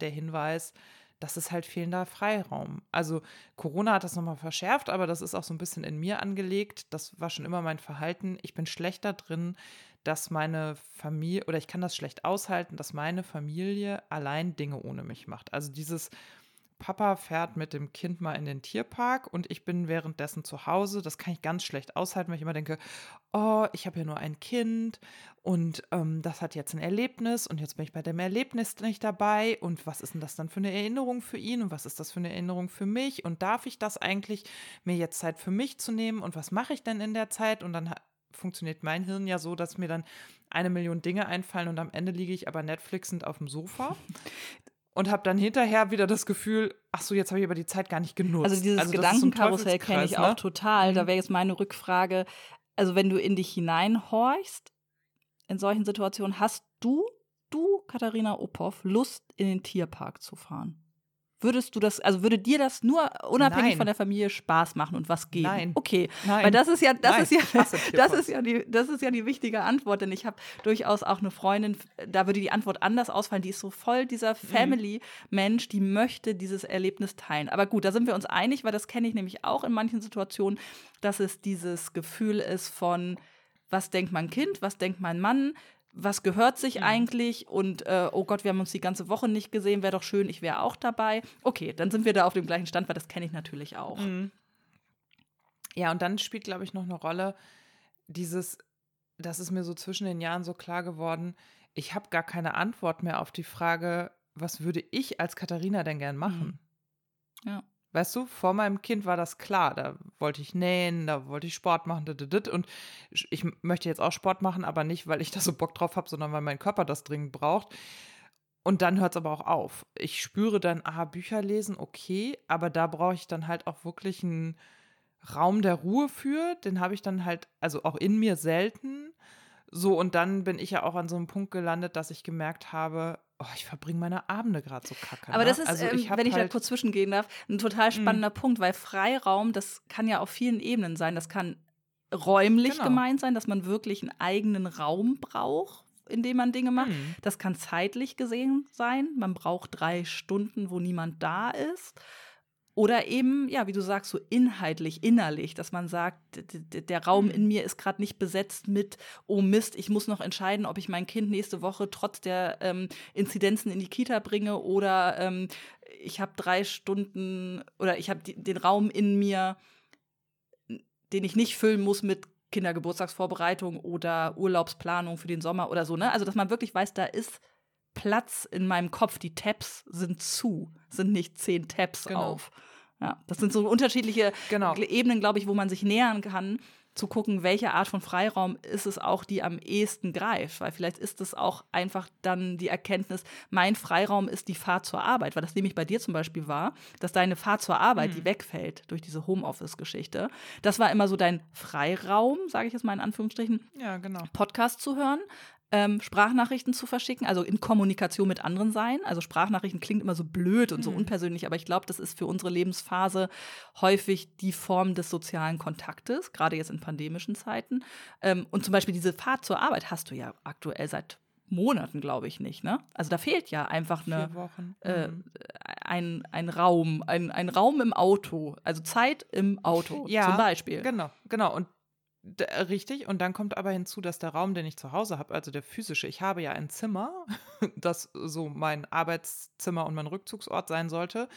der Hinweis, das ist halt fehlender Freiraum. Also Corona hat das nochmal verschärft, aber das ist auch so ein bisschen in mir angelegt. Das war schon immer mein Verhalten. Ich bin schlechter drin, dass meine Familie, oder ich kann das schlecht aushalten, dass meine Familie allein Dinge ohne mich macht. Also dieses Papa fährt mit dem Kind mal in den Tierpark und ich bin währenddessen zu Hause. Das kann ich ganz schlecht aushalten, weil ich immer denke, oh, ich habe ja nur ein Kind und ähm, das hat jetzt ein Erlebnis und jetzt bin ich bei dem Erlebnis nicht dabei und was ist denn das dann für eine Erinnerung für ihn und was ist das für eine Erinnerung für mich und darf ich das eigentlich, mir jetzt Zeit für mich zu nehmen und was mache ich denn in der Zeit und dann funktioniert mein Hirn ja so, dass mir dann eine Million Dinge einfallen und am Ende liege ich aber Netflixend auf dem Sofa. und habe dann hinterher wieder das Gefühl, ach so, jetzt habe ich aber die Zeit gar nicht genutzt. Also dieses also Gedankenkarussell kenne ich auch ne? total. Da mhm. wäre jetzt meine Rückfrage, also wenn du in dich hineinhorchst, in solchen Situationen, hast du, du, Katharina Oppoff, Lust, in den Tierpark zu fahren? Würdest du das, also würde dir das nur unabhängig Nein. von der Familie Spaß machen und was geben? Nein. Okay, Nein. weil das ist ja, das Nein, ist ja, das ist ja die, das ist ja die wichtige Antwort, denn ich habe durchaus auch eine Freundin, da würde die Antwort anders ausfallen. Die ist so voll dieser Mhm. Family-Mensch, die möchte dieses Erlebnis teilen. Aber gut, da sind wir uns einig, weil das kenne ich nämlich auch in manchen Situationen, dass es dieses Gefühl ist von, was denkt mein Kind, was denkt mein Mann, was gehört sich Mhm. eigentlich und äh, oh Gott, wir haben uns die ganze Woche nicht gesehen, wäre doch schön, ich wäre auch dabei. Okay, dann sind wir da auf dem gleichen Stand, weil das kenne ich natürlich auch. Mhm. Ja, und dann spielt, glaube ich, noch eine Rolle dieses, das ist mir so zwischen den Jahren so klar geworden, ich habe gar keine Antwort mehr auf die Frage, was würde ich als Katharina denn gern machen? Ja. Weißt du, vor meinem Kind war das klar. Da wollte ich nähen, da wollte ich Sport machen. Und ich möchte jetzt auch Sport machen, aber nicht, weil ich da so Bock drauf habe, sondern weil mein Körper das dringend braucht. Und dann hört es aber auch auf. Ich spüre dann, ah, Bücher lesen, okay, aber da brauche ich dann halt auch wirklich einen Raum der Ruhe für. Den habe ich dann halt, also auch in mir selten. So, und dann bin ich ja auch an so einem Punkt gelandet, dass ich gemerkt habe, oh, ich verbringe meine Abende gerade so kacke. Aber ne? das ist, also ähm, hab wenn ich da halt, kurz zwischengehen darf, ein total Mhm. spannender Punkt, weil Freiraum, das kann ja auf vielen Ebenen sein. Das kann räumlich Genau. gemeint sein, dass man wirklich einen eigenen Raum braucht, in dem man Dinge macht. Mhm. Das kann zeitlich gesehen sein. Man braucht drei Stunden, wo niemand da ist. Oder eben, ja, wie du sagst, so inhaltlich, innerlich, dass man sagt, der Raum Mhm. in mir ist gerade nicht besetzt mit, oh Mist, ich muss noch entscheiden, ob ich mein Kind nächste Woche trotz der ähm, Inzidenzen in die Kita bringe oder ähm, ich habe drei Stunden oder ich habe den Raum in mir, den ich nicht füllen muss mit Kindergeburtstagsvorbereitung oder Urlaubsplanung für den Sommer oder so, ne? Also, dass man wirklich weiß, da ist Platz in meinem Kopf. Die Tabs sind zu, sind nicht zehn Tabs Genau. auf. Ja, das sind so unterschiedliche Genau. Ebenen, glaube ich, wo man sich nähern kann, zu gucken, welche Art von Freiraum ist es auch, die am ehesten greift. Weil vielleicht ist es auch einfach dann die Erkenntnis, mein Freiraum ist die Fahrt zur Arbeit. Weil das nämlich bei dir zum Beispiel war, dass deine Fahrt zur Arbeit, Mhm. die wegfällt durch diese Homeoffice-Geschichte, das war immer so dein Freiraum, sage ich jetzt mal in Anführungsstrichen, Ja, genau. Podcast zu hören, ähm, Sprachnachrichten zu verschicken, also in Kommunikation mit anderen sein. Also Sprachnachrichten klingt immer so blöd und so Mhm. unpersönlich, aber ich glaube, das ist für unsere Lebensphase häufig die Form des sozialen Kontaktes, gerade jetzt in pandemischen Zeiten. Ähm, und zum Beispiel diese Fahrt zur Arbeit hast du ja aktuell seit Monaten, glaube ich, nicht. Ne? Also da fehlt ja einfach eine, äh, Mhm. ein, ein Raum, ein, ein Raum im Auto, also Zeit im Auto Ja, zum Beispiel. Genau, genau. Und richtig. Und dann kommt aber hinzu, dass der Raum, den ich zu Hause habe, also der physische, ich habe ja ein Zimmer, das so mein Arbeitszimmer und mein Rückzugsort sein sollte.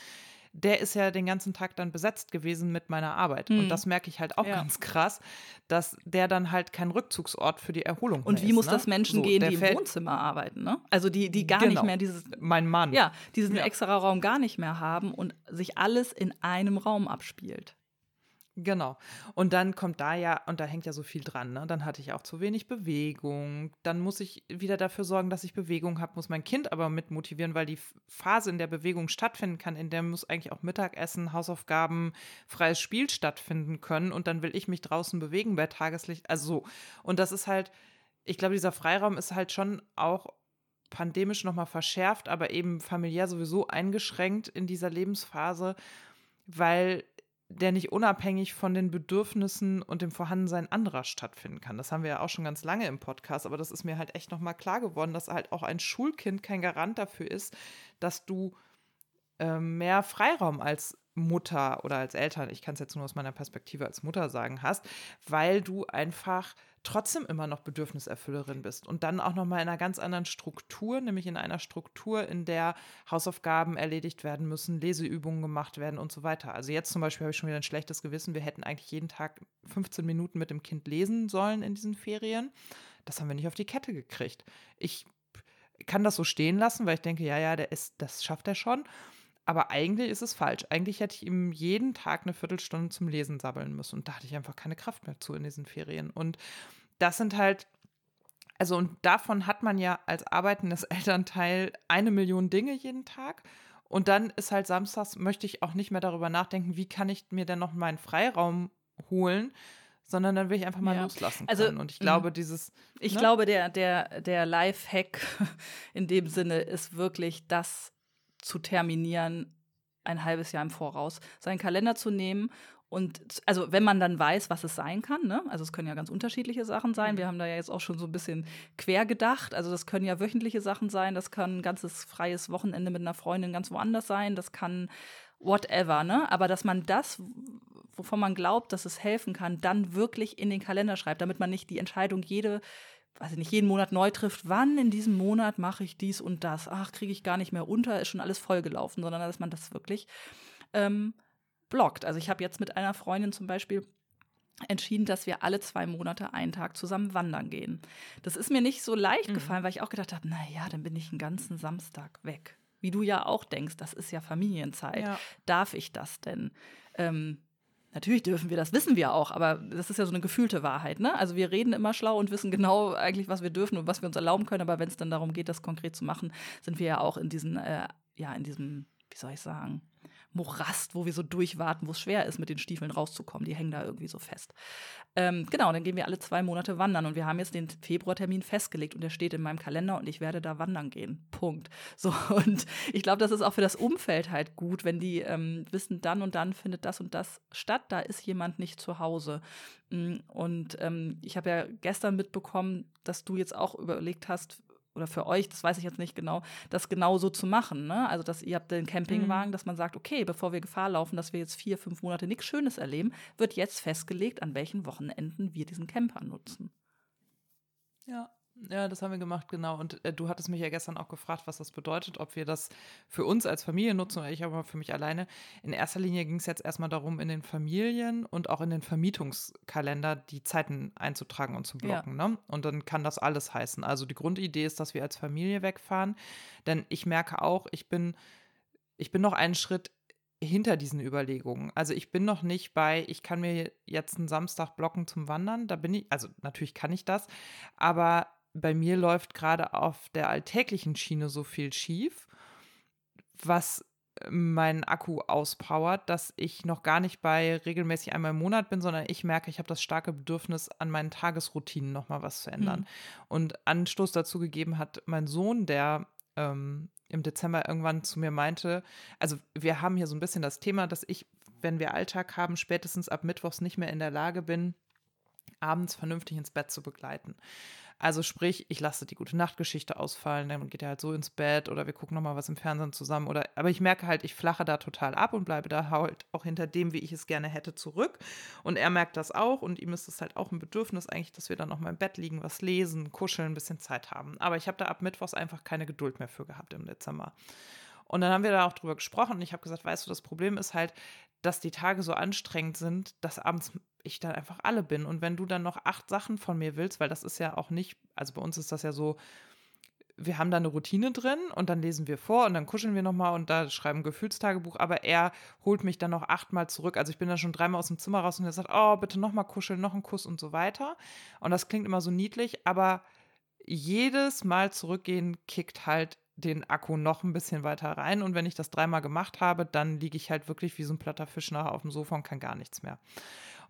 Der ist ja den ganzen Tag dann besetzt gewesen mit meiner Arbeit. Mhm. Und das merke ich halt auch Ja. ganz krass, dass der dann halt kein Rückzugsort für die Erholung Und mehr wie ist, muss ne? das Menschen So, gehen, die im Wohnzimmer arbeiten, ne? Also die, die gar Genau. nicht mehr dieses, Mein Mann. ja, diesen Ja. extra Raum gar nicht mehr haben und sich alles in einem Raum abspielt. Genau. Und dann kommt da ja, und da hängt ja so viel dran, ne? Dann hatte ich auch zu wenig Bewegung. Dann muss ich wieder dafür sorgen, dass ich Bewegung habe, muss mein Kind aber mit motivieren, weil die Phase, in der Bewegung stattfinden kann, in der muss eigentlich auch Mittagessen, Hausaufgaben, freies Spiel stattfinden können. Und dann will ich mich draußen bewegen bei Tageslicht. Also so. Und das ist halt, ich glaube, dieser Freiraum ist halt schon auch pandemisch nochmal verschärft, aber eben familiär sowieso eingeschränkt in dieser Lebensphase, weil der nicht unabhängig von den Bedürfnissen und dem Vorhandensein anderer stattfinden kann. Das haben wir ja auch schon ganz lange im Podcast, aber das ist mir halt echt nochmal klar geworden, dass halt auch ein Schulkind kein Garant dafür ist, dass du ähm, mehr Freiraum als Mutter oder als Eltern, ich kann es jetzt nur aus meiner Perspektive als Mutter sagen, hast, weil du einfach trotzdem immer noch Bedürfniserfüllerin bist und dann auch noch mal in einer ganz anderen Struktur, nämlich in einer Struktur, in der Hausaufgaben erledigt werden müssen, Leseübungen gemacht werden und so weiter. Also jetzt zum Beispiel habe ich schon wieder ein schlechtes Gewissen. Wir hätten eigentlich jeden Tag 15 Minuten mit dem Kind lesen sollen in diesen Ferien. Das haben wir nicht auf die Kette gekriegt. Ich kann das so stehen lassen, weil ich denke, ja, ja, der ist, das schafft er schon. Aber eigentlich ist es falsch. Eigentlich hätte ich ihm jeden Tag eine Viertelstunde zum Lesen sabbeln müssen. Und da hatte ich einfach keine Kraft mehr zu in diesen Ferien. Und das sind halt, also und davon hat man ja als arbeitendes Elternteil eine Million Dinge jeden Tag. Und dann ist halt samstags, möchte ich auch nicht mehr darüber nachdenken, wie kann ich mir denn noch meinen Freiraum holen, sondern dann will ich einfach mal Ja. loslassen Also, können. Und ich glaube, mhm. dieses, Ich Ne? glaube, der, der, der Life-Hack in dem Sinne ist wirklich das zu terminieren, ein halbes Jahr im Voraus, seinen Kalender zu nehmen und also wenn man dann weiß, was es sein kann, ne? also es können ja ganz unterschiedliche Sachen sein. Wir haben da ja jetzt auch schon so ein bisschen quer gedacht. Also das können ja wöchentliche Sachen sein, das kann ein ganzes freies Wochenende mit einer Freundin ganz woanders sein, das kann whatever, ne? Aber dass man das, wovon man glaubt, dass es helfen kann, dann wirklich in den Kalender schreibt, damit man nicht die Entscheidung jede weiß ich nicht, jeden Monat neu trifft, wann in diesem Monat mache ich dies und das. Ach, kriege ich gar nicht mehr unter, ist schon alles vollgelaufen, sondern dass man das wirklich ähm, blockt. Also ich habe jetzt mit einer Freundin zum Beispiel entschieden, dass wir alle zwei Monate einen Tag zusammen wandern gehen. Das ist mir nicht so leicht mhm. gefallen, weil ich auch gedacht habe, naja, dann bin ich einen ganzen Samstag weg. Wie du ja auch denkst, das ist ja Familienzeit. Ja. Darf ich das denn? Ähm, Natürlich dürfen wir das, wissen wir auch, aber das ist ja so eine gefühlte Wahrheit. Ne? Also wir reden immer schlau und wissen genau eigentlich, was wir dürfen und was wir uns erlauben können, aber wenn es dann darum geht, das konkret zu machen, sind wir ja auch in diesen, äh, ja, in diesem, wie soll ich sagen, Morast, wo wir so durchwarten, wo es schwer ist, mit den Stiefeln rauszukommen. Die hängen da irgendwie so fest. Ähm, genau, dann gehen wir alle zwei Monate wandern und wir haben jetzt den Februartermin festgelegt und der steht in meinem Kalender und ich werde da wandern gehen. Punkt. So, und ich glaube, das ist auch für das Umfeld halt gut, wenn die ähm, wissen, dann und dann findet das und das statt, da ist jemand nicht zu Hause. Mm, und ähm, ich habe ja gestern mitbekommen, dass du jetzt auch überlegt hast, oder für euch, das weiß ich jetzt nicht genau, das genauso zu machen. Ne? Also, dass ihr habt den Campingwagen, mhm. dass man sagt, okay, bevor wir Gefahr laufen, dass wir jetzt vier, fünf Monate nichts Schönes erleben, wird jetzt festgelegt, an welchen Wochenenden wir diesen Camper nutzen. Ja, ja, das haben wir gemacht, genau. Und äh, du hattest mich ja gestern auch gefragt, was das bedeutet, ob wir das für uns als Familie nutzen oder ich aber für mich alleine. In erster Linie ging es jetzt erstmal darum, in den Familien und auch in den Vermietungskalender die Zeiten einzutragen und zu blocken. Ja. Ne? Und dann kann das alles heißen. Also die Grundidee ist, dass wir als Familie wegfahren. Denn ich merke auch, ich bin, ich bin noch einen Schritt hinter diesen Überlegungen. Also ich bin noch nicht bei, ich kann mir jetzt einen Samstag blocken zum Wandern. Da bin ich, also natürlich kann ich das, aber bei mir läuft gerade auf der alltäglichen Schiene so viel schief, was meinen Akku auspowert, dass ich noch gar nicht bei regelmäßig einmal im Monat bin, sondern ich merke, ich habe das starke Bedürfnis, an meinen Tagesroutinen nochmal was zu ändern. Mhm. Und Anstoß dazu gegeben hat mein Sohn, der ähm, im Dezember irgendwann zu mir meinte, also wir haben hier so ein bisschen das Thema, dass ich, wenn wir Alltag haben, spätestens ab Mittwochs nicht mehr in der Lage bin, abends vernünftig ins Bett zu begleiten. Also sprich, ich lasse die gute Nachtgeschichte ausfallen, dann geht er halt so ins Bett oder wir gucken nochmal was im Fernsehen zusammen. Oder, aber ich merke halt, ich flache da total ab und bleibe da halt auch hinter dem, wie ich es gerne hätte, zurück. Und er merkt das auch und ihm ist es halt auch ein Bedürfnis eigentlich, dass wir dann nochmal im Bett liegen, was lesen, kuscheln, ein bisschen Zeit haben. Aber ich habe da ab Mittwochs einfach keine Geduld mehr für gehabt im Dezember. Und dann haben wir da auch drüber gesprochen und ich habe gesagt, weißt du, das Problem ist halt, dass die Tage so anstrengend sind, dass abends ich dann einfach alle bin. Und wenn du dann noch acht Sachen von mir willst, weil das ist ja auch nicht, also bei uns ist das ja so, wir haben da eine Routine drin und dann lesen wir vor und dann kuscheln wir nochmal und da schreiben Gefühlstagebuch, aber er holt mich dann noch achtmal zurück. Also ich bin dann schon dreimal aus dem Zimmer raus und er sagt, oh, bitte nochmal kuscheln, noch einen Kuss und so weiter. Und das klingt immer so niedlich, aber jedes Mal zurückgehen kickt halt den Akku noch ein bisschen weiter rein. Und wenn ich das dreimal gemacht habe, dann liege ich halt wirklich wie so ein platter Fisch nachher auf dem Sofa und kann gar nichts mehr.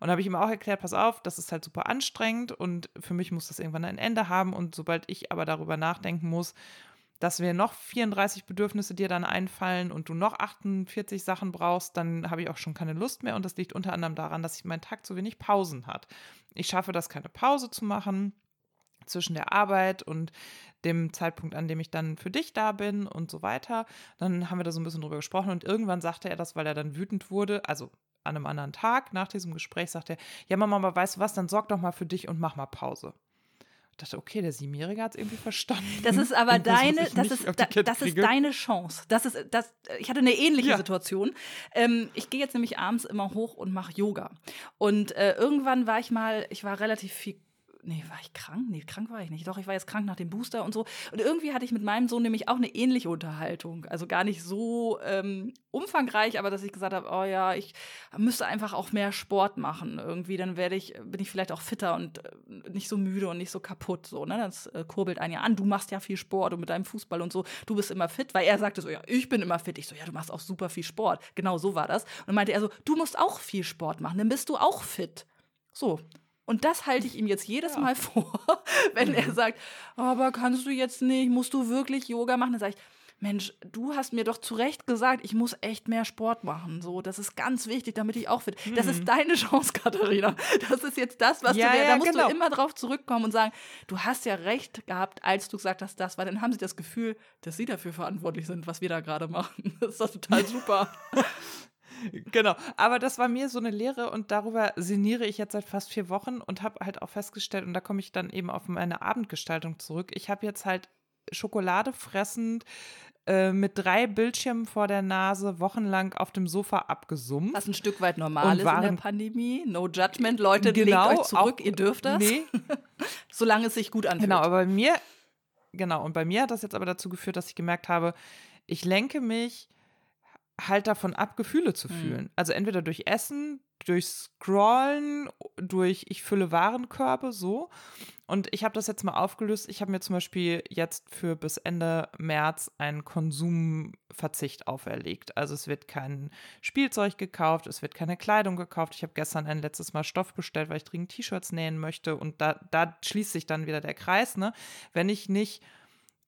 Und da habe ich ihm auch erklärt, pass auf, das ist halt super anstrengend und für mich muss das irgendwann ein Ende haben. Und sobald ich aber darüber nachdenken muss, dass wir noch 34 Bedürfnisse dir dann einfallen und du noch 48 Sachen brauchst, dann habe ich auch schon keine Lust mehr. Und das liegt unter anderem daran, dass ich mein Tag zu wenig Pausen hat. Ich schaffe das, keine Pause zu machen zwischen der Arbeit und dem Zeitpunkt, an dem ich dann für dich da bin und so weiter. Dann haben wir da so ein bisschen drüber gesprochen und irgendwann sagte er das, weil er dann wütend wurde, also an einem anderen Tag nach diesem Gespräch sagte er, ja Mama, aber weißt du was, dann sorg doch mal für dich und mach mal Pause. Ich dachte, okay, der Siebenjährige hat es irgendwie verstanden. Das ist aber deine, das ist, da, das ist deine Chance. Das ist, das, ich hatte eine ähnliche ja. Situation. Ähm, ich gehe jetzt nämlich abends immer hoch und mache Yoga. Und äh, irgendwann war ich mal, ich war relativ viel nee, war ich krank? Nee, krank war ich nicht. Doch, ich war jetzt krank nach dem Booster und so. Und irgendwie hatte ich mit meinem Sohn nämlich auch eine ähnliche Unterhaltung. Also gar nicht so ähm, umfangreich, aber dass ich gesagt habe, oh ja, ich müsste einfach auch mehr Sport machen. Irgendwie, dann werde ich, bin ich vielleicht auch fitter und äh, nicht so müde und nicht so kaputt. So, ne? Das äh, kurbelt einen ja an. Du machst ja viel Sport und mit deinem Fußball und so, du bist immer fit, weil er sagte so, ja, ich bin immer fit. Ich so, ja, du machst auch super viel Sport. Genau so war das. Und dann meinte er so, du musst auch viel Sport machen, dann bist du auch fit. So, und das halte ich ihm jetzt jedes ja. Mal vor, wenn mhm. er sagt, aber kannst du jetzt nicht, musst du wirklich Yoga machen? Dann sage ich, Mensch, du hast mir doch zu Recht gesagt, ich muss echt mehr Sport machen. So, das ist ganz wichtig, damit ich auch fit. Mhm. Das ist mhm. deine Chance, Katharina. Das ist jetzt das, was ja, du dir, ja, da musst genau. du immer drauf zurückkommen und sagen, du hast ja recht gehabt, als du gesagt hast, das, weil dann haben sie das Gefühl, dass sie dafür verantwortlich sind, was wir da gerade machen. Das ist doch total super. Genau, aber das war mir so eine Lehre und darüber sinniere ich jetzt seit fast vier Wochen und habe halt auch festgestellt, und da komme ich dann eben auf meine Abendgestaltung zurück. Ich habe jetzt halt Schokolade fressend äh, mit drei Bildschirmen vor der Nase wochenlang auf dem Sofa abgesummt. Was ein Stück weit normal ist in der Pandemie. No judgment, Leute, genau, legt euch zurück, auch, ihr dürft das. Nee. Solange es sich gut anfühlt. Genau, aber bei mir, genau, und bei mir hat das jetzt aber dazu geführt, dass ich gemerkt habe, ich lenke mich halt davon ab, Gefühle zu mhm. fühlen. Mhm. Also entweder durch Essen, durch Scrollen, durch ich fülle Warenkörbe, so. Und ich habe das jetzt mal aufgelöst. Ich habe mir zum Beispiel jetzt für bis Ende März einen Konsumverzicht auferlegt. Also es wird kein Spielzeug gekauft, es wird keine Kleidung gekauft. Ich habe gestern ein letztes Mal Stoff bestellt, weil ich dringend T-Shirts nähen möchte. Und da, da schließt sich dann wieder der Kreis, ne? Wenn ich nicht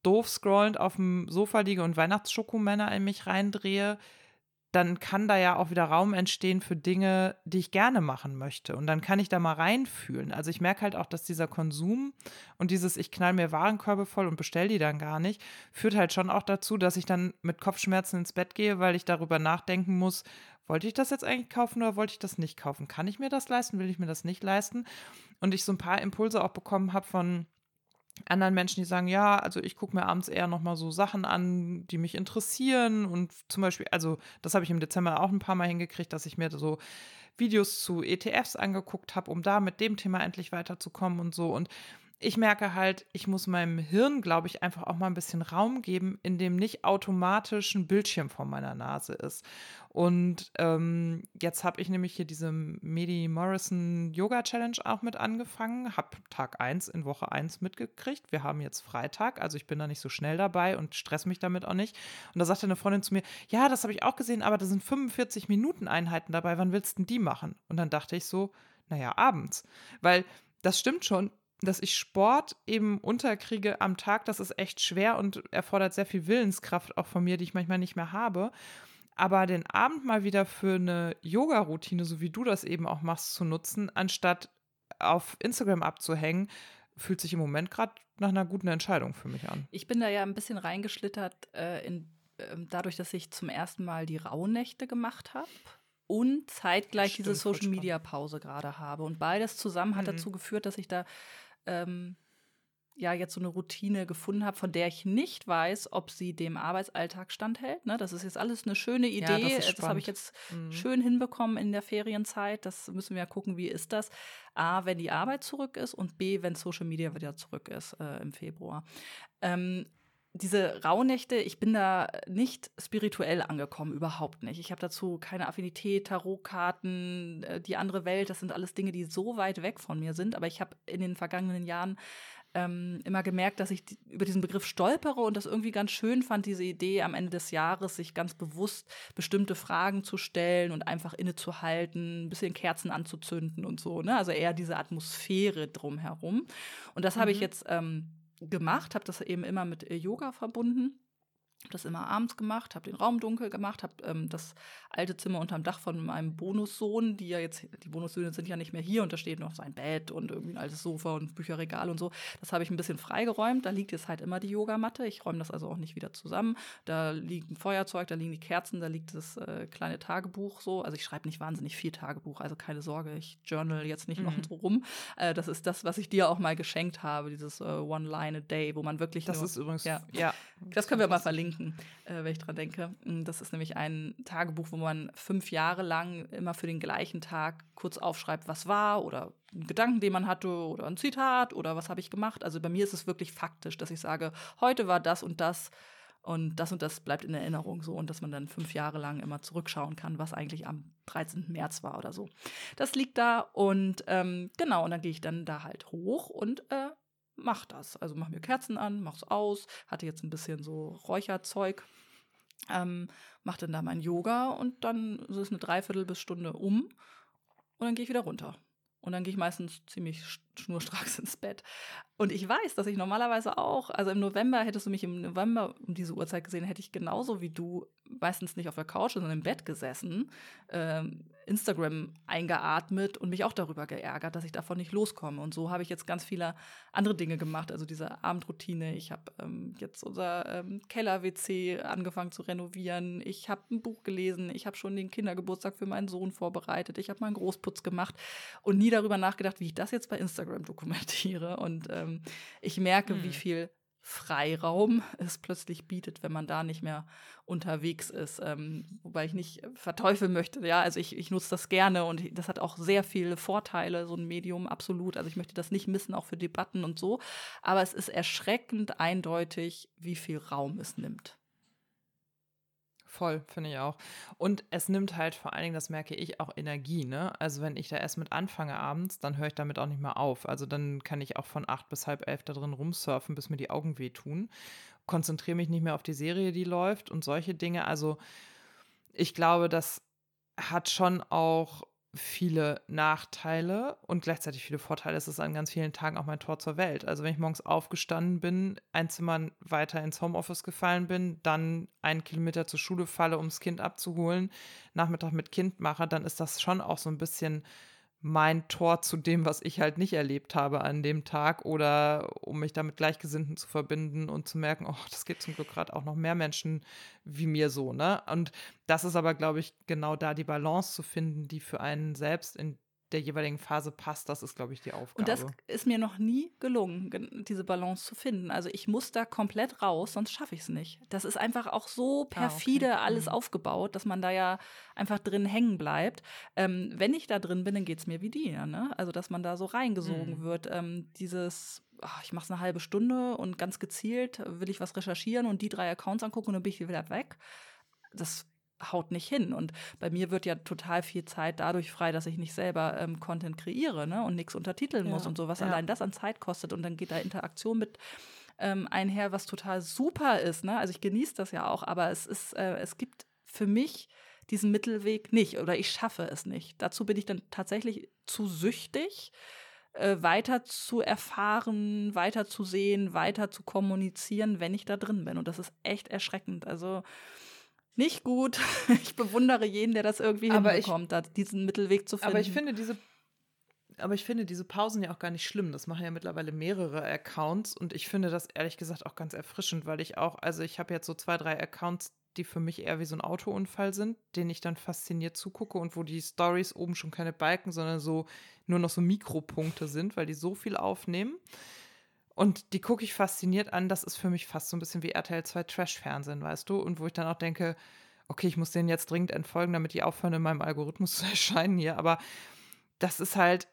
doof scrollend auf dem Sofa liege und Weihnachtsschokomänner in mich reindrehe, dann kann da ja auch wieder Raum entstehen für Dinge, die ich gerne machen möchte. Und dann kann ich da mal reinfühlen. Also ich merke halt auch, dass dieser Konsum und dieses, ich knall mir Warenkörbe voll und bestell die dann gar nicht, führt halt schon auch dazu, dass ich dann mit Kopfschmerzen ins Bett gehe, weil ich darüber nachdenken muss, wollte ich das jetzt eigentlich kaufen oder wollte ich das nicht kaufen? Kann ich mir das leisten? Will ich mir das nicht leisten? Und ich so ein paar Impulse auch bekommen habe von, anderen Menschen, die sagen, ja, also ich gucke mir abends eher nochmal so Sachen an, die mich interessieren. Und zum Beispiel, also das habe ich im Dezember auch ein paar Mal hingekriegt, dass ich mir so Videos zu ETFs angeguckt habe, um da mit dem Thema endlich weiterzukommen und so. Und ich merke halt, ich muss meinem Hirn, glaube ich, einfach auch mal ein bisschen Raum geben, in dem nicht automatisch ein Bildschirm vor meiner Nase ist. Und ähm, jetzt habe ich nämlich hier diese Medi Morrison Yoga Challenge auch mit angefangen, habe Tag 1 in Woche 1 mitgekriegt. Wir haben jetzt Freitag, also ich bin da nicht so schnell dabei und stress mich damit auch nicht. Und da sagte eine Freundin zu mir, ja, das habe ich auch gesehen, aber da sind 45 Minuten Einheiten dabei, wann willst du denn die machen? Und dann dachte ich so, naja, abends. Weil das stimmt schon, dass ich Sport eben unterkriege am Tag, das ist echt schwer und erfordert sehr viel Willenskraft auch von mir, die ich manchmal nicht mehr habe. Aber den Abend mal wieder für eine Yoga-Routine, so wie du das eben auch machst, zu nutzen, anstatt auf Instagram abzuhängen, fühlt sich im Moment gerade nach einer guten Entscheidung für mich an. Ich bin da ja ein bisschen reingeschlittert, äh, in, äh, dadurch, dass ich zum ersten Mal die Rauhnächte gemacht habe und zeitgleich Stimmt, diese Social Media Pause gerade habe. Und beides zusammen hat mhm. dazu geführt, dass ich da ähm, ja jetzt so eine Routine gefunden habe, von der ich nicht weiß, ob sie dem Arbeitsalltag standhält. Ne? Das ist jetzt alles eine schöne Idee. Ja, das, das habe ich jetzt mhm. schön hinbekommen in der Ferienzeit. Das müssen wir ja gucken, wie ist das. A, wenn die Arbeit zurück ist und B, wenn Social Media wieder zurück ist äh, im Februar. Ähm, diese Rauhnächte, ich bin da nicht spirituell angekommen, überhaupt nicht. Ich habe dazu keine Affinität, Tarotkarten, äh, die andere Welt, das sind alles Dinge, die so weit weg von mir sind. Aber ich habe in den vergangenen Jahren ähm, immer gemerkt, dass ich die, über diesen Begriff stolpere und das irgendwie ganz schön fand, diese Idee am Ende des Jahres, sich ganz bewusst bestimmte Fragen zu stellen und einfach innezuhalten, ein bisschen Kerzen anzuzünden und so. Ne? Also eher diese Atmosphäre drumherum. Und das mhm. habe ich jetzt ähm, gemacht, habe das eben immer mit äh, Yoga verbunden habe das immer abends gemacht, habe den Raum dunkel gemacht, habe ähm, das alte Zimmer unterm Dach von meinem Bonussohn, die ja jetzt, die Bonussöhne sind ja nicht mehr hier und da steht noch sein Bett und irgendwie ein altes Sofa und Bücherregal und so. Das habe ich ein bisschen freigeräumt. Da liegt jetzt halt immer die Yogamatte. Ich räume das also auch nicht wieder zusammen. Da liegt ein Feuerzeug, da liegen die Kerzen, da liegt das äh, kleine Tagebuch so. Also ich schreibe nicht wahnsinnig viel Tagebuch, also keine Sorge, ich journal jetzt nicht mhm. noch so rum. Äh, das ist das, was ich dir auch mal geschenkt habe, dieses äh, One Line a Day, wo man wirklich. Das nur, ist übrigens, ja. ja. Das können wir mal verlinken verlinken, äh, wenn ich dran denke. Mm, das ist nämlich ein Tagebuch, wo man fünf Jahre lang immer für den gleichen Tag kurz aufschreibt, was war oder einen Gedanken, den man hatte oder ein Zitat oder was habe ich gemacht. Also bei mir ist es wirklich faktisch, dass ich sage, heute war das und das und das und das bleibt in Erinnerung so und dass man dann fünf Jahre lang immer zurückschauen kann, was eigentlich am 13. März war oder so. Das liegt da und ähm, genau, und dann gehe ich dann da halt hoch und äh, mach das. Also mach mir Kerzen an, mach's aus, hatte jetzt ein bisschen so Räucherzeug, ähm, mach dann da mein Yoga und dann ist es eine Dreiviertel bis Stunde um und dann gehe ich wieder runter. Und dann gehe ich meistens ziemlich schnurstracks ins Bett. Und ich weiß, dass ich normalerweise auch, also im November hättest du mich im November um diese Uhrzeit gesehen, hätte ich genauso wie du meistens nicht auf der Couch, sondern im Bett gesessen, ähm, Instagram eingeatmet und mich auch darüber geärgert, dass ich davon nicht loskomme. Und so habe ich jetzt ganz viele andere Dinge gemacht. Also diese Abendroutine. Ich habe ähm, jetzt unser ähm, Keller-WC angefangen zu renovieren. Ich habe ein Buch gelesen. Ich habe schon den Kindergeburtstag für meinen Sohn vorbereitet. Ich habe meinen Großputz gemacht und nie darüber nachgedacht, wie ich das jetzt bei Instagram dokumentiere. Und ähm, ich merke, hm. wie viel Freiraum es plötzlich bietet, wenn man da nicht mehr unterwegs ist. Ähm, wobei ich nicht verteufeln möchte. Ja, also ich, ich nutze das gerne und das hat auch sehr viele Vorteile, so ein Medium, absolut. Also ich möchte das nicht missen, auch für Debatten und so. Aber es ist erschreckend eindeutig, wie viel Raum es nimmt. Voll, finde ich auch. Und es nimmt halt vor allen Dingen, das merke ich, auch Energie, ne? Also wenn ich da erst mit anfange abends, dann höre ich damit auch nicht mehr auf. Also dann kann ich auch von acht bis halb elf da drin rumsurfen, bis mir die Augen wehtun. Konzentriere mich nicht mehr auf die Serie, die läuft und solche Dinge. Also ich glaube, das hat schon auch viele Nachteile und gleichzeitig viele Vorteile. Es ist an ganz vielen Tagen auch mein Tor zur Welt. Also wenn ich morgens aufgestanden bin, ein Zimmer weiter ins Homeoffice gefallen bin, dann einen Kilometer zur Schule falle, um das Kind abzuholen, Nachmittag mit Kind mache, dann ist das schon auch so ein bisschen mein Tor zu dem, was ich halt nicht erlebt habe an dem Tag oder um mich damit Gleichgesinnten zu verbinden und zu merken, oh, das geht zum Glück gerade auch noch mehr Menschen wie mir so, ne? Und das ist aber, glaube ich, genau da die Balance zu finden, die für einen selbst in der jeweiligen Phase passt, das ist, glaube ich, die Aufgabe. Und das ist mir noch nie gelungen, diese Balance zu finden. Also ich muss da komplett raus, sonst schaffe ich es nicht. Das ist einfach auch so perfide ah, okay. alles mhm. aufgebaut, dass man da ja einfach drin hängen bleibt. Ähm, wenn ich da drin bin, dann geht es mir wie dir. Ne? Also dass man da so reingesogen mhm. wird. Ähm, dieses ach, ich mache es eine halbe Stunde und ganz gezielt will ich was recherchieren und die drei Accounts angucken und dann bin ich wieder weg. Das haut nicht hin. Und bei mir wird ja total viel Zeit dadurch frei, dass ich nicht selber ähm, Content kreiere ne? und nichts untertiteln muss und so, was ja. allein das an Zeit kostet. Und dann geht da Interaktion mit ähm, einher, was total super ist. Ne? Also ich genieße das ja auch, aber es ist, äh, es gibt für mich diesen Mittelweg nicht oder ich schaffe es nicht. Dazu bin ich dann tatsächlich zu süchtig äh, weiter zu erfahren, weiter zu sehen, weiter zu kommunizieren, wenn ich da drin bin. Und das ist echt erschreckend. Also nicht gut. Ich bewundere jeden, der das irgendwie aber hinbekommt, ich, diesen Mittelweg zu finden. Aber ich finde diese aber ich finde diese Pausen ja auch gar nicht schlimm. Das machen ja mittlerweile mehrere Accounts und ich finde das ehrlich gesagt auch ganz erfrischend, weil ich auch, also ich habe jetzt so zwei, drei Accounts, die für mich eher wie so ein Autounfall sind, den ich dann fasziniert zugucke und wo die Stories oben schon keine Balken, sondern so nur noch so Mikropunkte sind, weil die so viel aufnehmen. Und die gucke ich fasziniert an. Das ist für mich fast so ein bisschen wie RTL 2 Trash-Fernsehen, weißt du? Und wo ich dann auch denke, okay, ich muss denen jetzt dringend entfolgen, damit die aufhören, in meinem Algorithmus zu erscheinen hier. Aber das ist halt,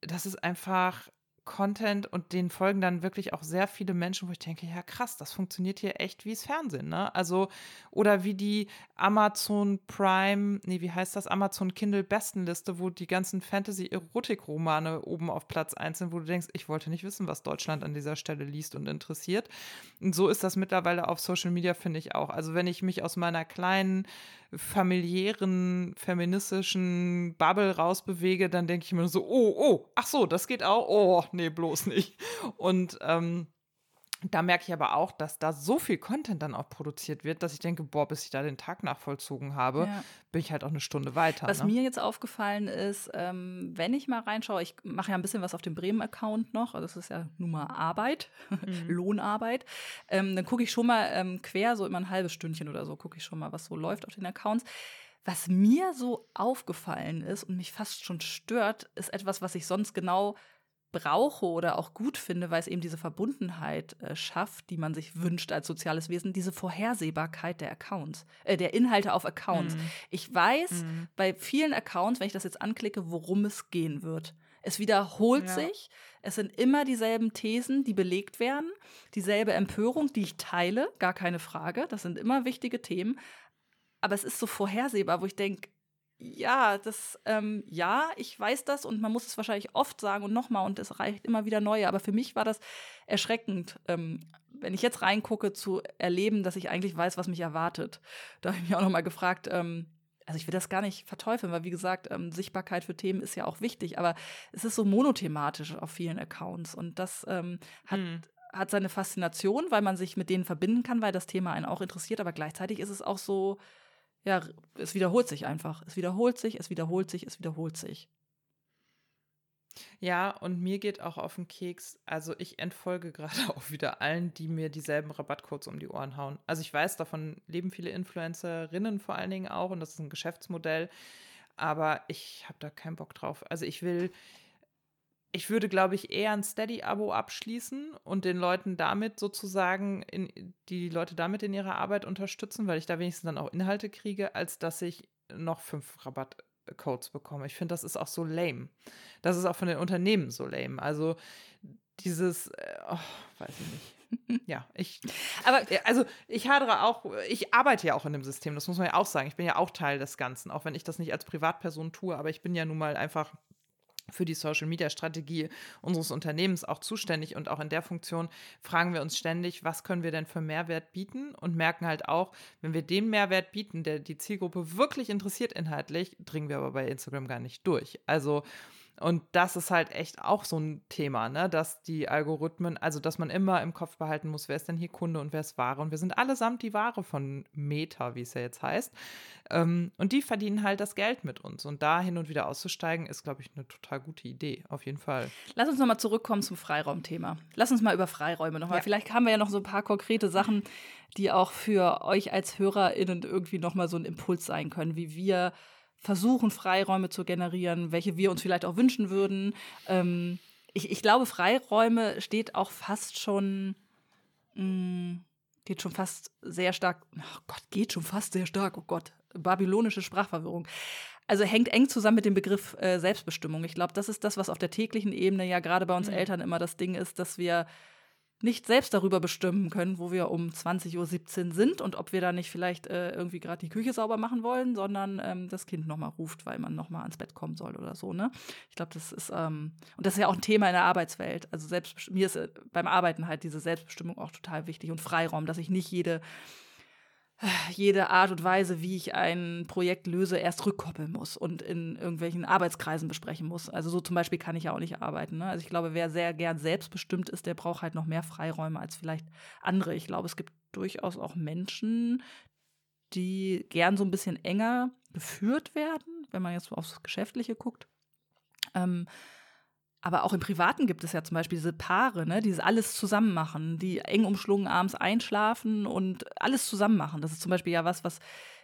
das ist einfach Content und den folgen dann wirklich auch sehr viele Menschen, wo ich denke, ja krass, das funktioniert hier echt wie das Fernsehen, ne? Also, oder wie die Amazon Prime, nee, wie heißt das? Amazon Kindle Bestenliste, wo die ganzen Fantasy-Erotik-Romane oben auf Platz 1 sind, wo du denkst, ich wollte nicht wissen, was Deutschland an dieser Stelle liest und interessiert. Und so ist das mittlerweile auf Social Media, finde ich auch. Also, wenn ich mich aus meiner kleinen familiären, feministischen Bubble rausbewege, dann denke ich mir so, oh, oh, ach so, das geht auch, oh, nee, bloß nicht. Und ähm, da merke ich aber auch, dass da so viel Content dann auch produziert wird, dass ich denke, boah, bis ich da den Tag nachvollzogen habe, ja. bin ich halt auch eine Stunde weiter. Was ne? mir jetzt aufgefallen ist, ähm, wenn ich mal reinschaue, ich mache ja ein bisschen was auf dem Bremen-Account noch, also das ist ja nun mal Arbeit, mhm. Lohnarbeit, ähm, dann gucke ich schon mal ähm, quer, so immer ein halbes Stündchen oder so, gucke ich schon mal, was so läuft auf den Accounts. Was mir so aufgefallen ist und mich fast schon stört, ist etwas, was ich sonst genau brauche oder auch gut finde, weil es eben diese Verbundenheit äh, schafft, die man sich wünscht als soziales Wesen, diese Vorhersehbarkeit der Accounts, äh, der Inhalte auf Accounts. Mhm. Ich weiß mhm. bei vielen Accounts, wenn ich das jetzt anklicke, worum es gehen wird. Es wiederholt ja. sich. Es sind immer dieselben Thesen, die belegt werden, dieselbe Empörung, die ich teile, gar keine Frage. Das sind immer wichtige Themen. Aber es ist so vorhersehbar, wo ich denke, ja, das, ähm, ja, ich weiß das und man muss es wahrscheinlich oft sagen und nochmal und es reicht immer wieder neue. Aber für mich war das erschreckend, ähm, wenn ich jetzt reingucke, zu erleben, dass ich eigentlich weiß, was mich erwartet. Da habe ich mich auch nochmal gefragt, ähm, also ich will das gar nicht verteufeln, weil wie gesagt, ähm, Sichtbarkeit für Themen ist ja auch wichtig, aber es ist so monothematisch auf vielen Accounts und das ähm, hat, hm. hat seine Faszination, weil man sich mit denen verbinden kann, weil das Thema einen auch interessiert, aber gleichzeitig ist es auch so, ja, es wiederholt sich einfach. Es wiederholt sich, es wiederholt sich, es wiederholt sich. Ja, und mir geht auch auf den Keks. Also ich entfolge gerade auch wieder allen, die mir dieselben Rabattcodes um die Ohren hauen. Also ich weiß, davon leben viele Influencerinnen vor allen Dingen auch und das ist ein Geschäftsmodell. Aber ich habe da keinen Bock drauf. Also ich will, ich würde, glaube ich, eher ein Steady-Abo abschließen und den Leuten damit sozusagen, in, die Leute damit in ihrer Arbeit unterstützen, weil ich da wenigstens dann auch Inhalte kriege, als dass ich noch fünf Rabatt Codes bekomme. Ich finde, das ist auch so lame. Das ist auch von den Unternehmen so lame. Also dieses, äh, oh, weiß ich nicht. Ja, ich. Aber also ich hadere auch, ich arbeite ja auch in dem System, das muss man ja auch sagen. Ich bin ja auch Teil des Ganzen, auch wenn ich das nicht als Privatperson tue, aber ich bin ja nun mal einfach für die Social-Media-Strategie unseres Unternehmens auch zuständig und auch in der Funktion fragen wir uns ständig, was können wir denn für Mehrwert bieten und merken halt auch, wenn wir den Mehrwert bieten, der die Zielgruppe wirklich interessiert inhaltlich, dringen wir aber bei Instagram gar nicht durch. Also und das ist halt echt auch so ein Thema, ne? dass die Algorithmen, also dass man immer im Kopf behalten muss, wer ist denn hier Kunde und wer ist Ware. Und wir sind allesamt die Ware von Meta, wie es ja jetzt heißt. Ähm, und die verdienen halt das Geld mit uns. Und da hin und wieder auszusteigen, ist, glaube ich, eine total gute Idee, auf jeden Fall. Lass uns nochmal zurückkommen zum Freiraumthema. Lass uns mal über Freiräume nochmal. Ja. Vielleicht haben wir ja noch so ein paar konkrete Sachen, die auch für euch als HörerInnen irgendwie nochmal so ein Impuls sein können, wie wir versuchen, Freiräume zu generieren, welche wir uns vielleicht auch wünschen würden. Ähm, ich, ich, glaube, Freiräume steht auch fast schon, mh, mm, geht schon fast sehr stark, oh Gott, geht schon fast sehr stark, oh Gott, babylonische Sprachverwirrung. Also hängt eng zusammen mit dem Begriff äh, Selbstbestimmung. Ich glaube, das ist das, was auf der täglichen Ebene ja gerade bei uns mhm. Eltern immer das Ding ist, dass wir nicht selbst darüber bestimmen können, wo wir um 20.17 Uhr sind und ob wir da nicht vielleicht äh, irgendwie gerade die Küche sauber machen wollen, sondern ähm, das Kind nochmal ruft, weil man nochmal ans Bett kommen soll oder so. Ne? Ich glaube, das ist, ähm, und das ist ja auch ein Thema in der Arbeitswelt. Also selbst, mir ist äh, beim Arbeiten halt diese Selbstbestimmung auch total wichtig und Freiraum, dass ich nicht jede jede Art und Weise, wie ich ein Projekt löse, erst rückkoppeln muss und in irgendwelchen Arbeitskreisen besprechen muss. Also so zum Beispiel kann ich ja auch nicht arbeiten. Ne? Also ich glaube, wer sehr gern selbstbestimmt ist, der braucht halt noch mehr Freiräume als vielleicht andere. Ich glaube, es gibt durchaus auch Menschen, die gern so ein bisschen enger geführt werden, wenn man jetzt aufs Geschäftliche guckt. Ähm, aber auch im Privaten gibt es ja zum Beispiel diese Paare, ne, die alles zusammen machen, die eng umschlungen abends einschlafen und alles zusammen machen. Das ist zum Beispiel ja was, was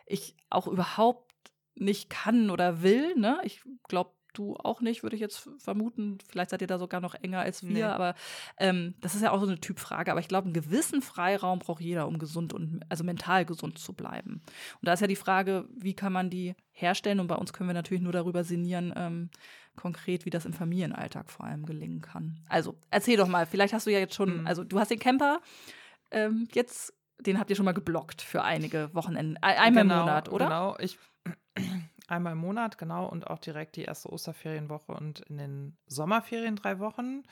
ich auch überhaupt nicht kann oder will. Ne? Ich glaube, du auch nicht, würde ich jetzt vermuten. Vielleicht seid ihr da sogar noch enger als wir, nee. aber ähm, das ist ja auch so eine Typfrage. Aber ich glaube, einen gewissen Freiraum braucht jeder, um gesund und also mental gesund zu bleiben. Und da ist ja die Frage, wie kann man die herstellen? Und bei uns können wir natürlich nur darüber sinnieren, ähm, konkret, wie das im Familienalltag vor allem gelingen kann. Also erzähl doch mal, vielleicht hast du ja jetzt schon, mhm. also du hast den Camper ähm, jetzt, den habt ihr schon mal geblockt für einige Wochenenden, einmal genau, im Monat, oder? Genau, ich einmal im Monat, genau, und auch direkt die erste Osterferienwoche und in den Sommerferien drei Wochen,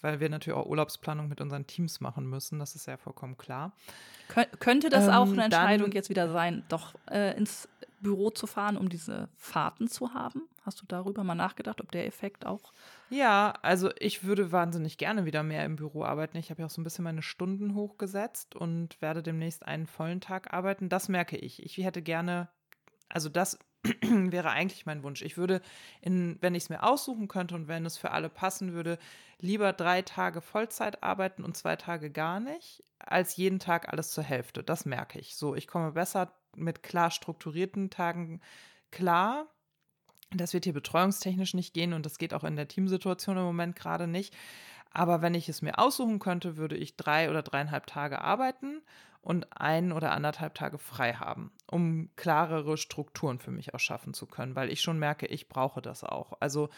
weil wir natürlich auch Urlaubsplanung mit unseren Teams machen müssen, das ist ja vollkommen klar. Kön könnte das ähm, auch eine Entscheidung jetzt wieder sein, doch äh, ins Büro zu fahren, um diese Fahrten zu haben? Hast du darüber mal nachgedacht, ob der Effekt auch. Ja, also ich würde wahnsinnig gerne wieder mehr im Büro arbeiten. Ich habe ja auch so ein bisschen meine Stunden hochgesetzt und werde demnächst einen vollen Tag arbeiten. Das merke ich. Ich hätte gerne, also das wäre eigentlich mein Wunsch. Ich würde, in, wenn ich es mir aussuchen könnte und wenn es für alle passen würde, lieber drei Tage Vollzeit arbeiten und zwei Tage gar nicht, als jeden Tag alles zur Hälfte. Das merke ich. So, ich komme besser mit klar strukturierten Tagen klar. Das wird hier betreuungstechnisch nicht gehen und das geht auch in der Teamsituation im Moment gerade nicht. Aber wenn ich es mir aussuchen könnte, würde ich drei oder dreieinhalb Tage arbeiten und ein oder anderthalb Tage frei haben, um klarere Strukturen für mich auch schaffen zu können, weil ich schon merke, ich brauche das auch. Also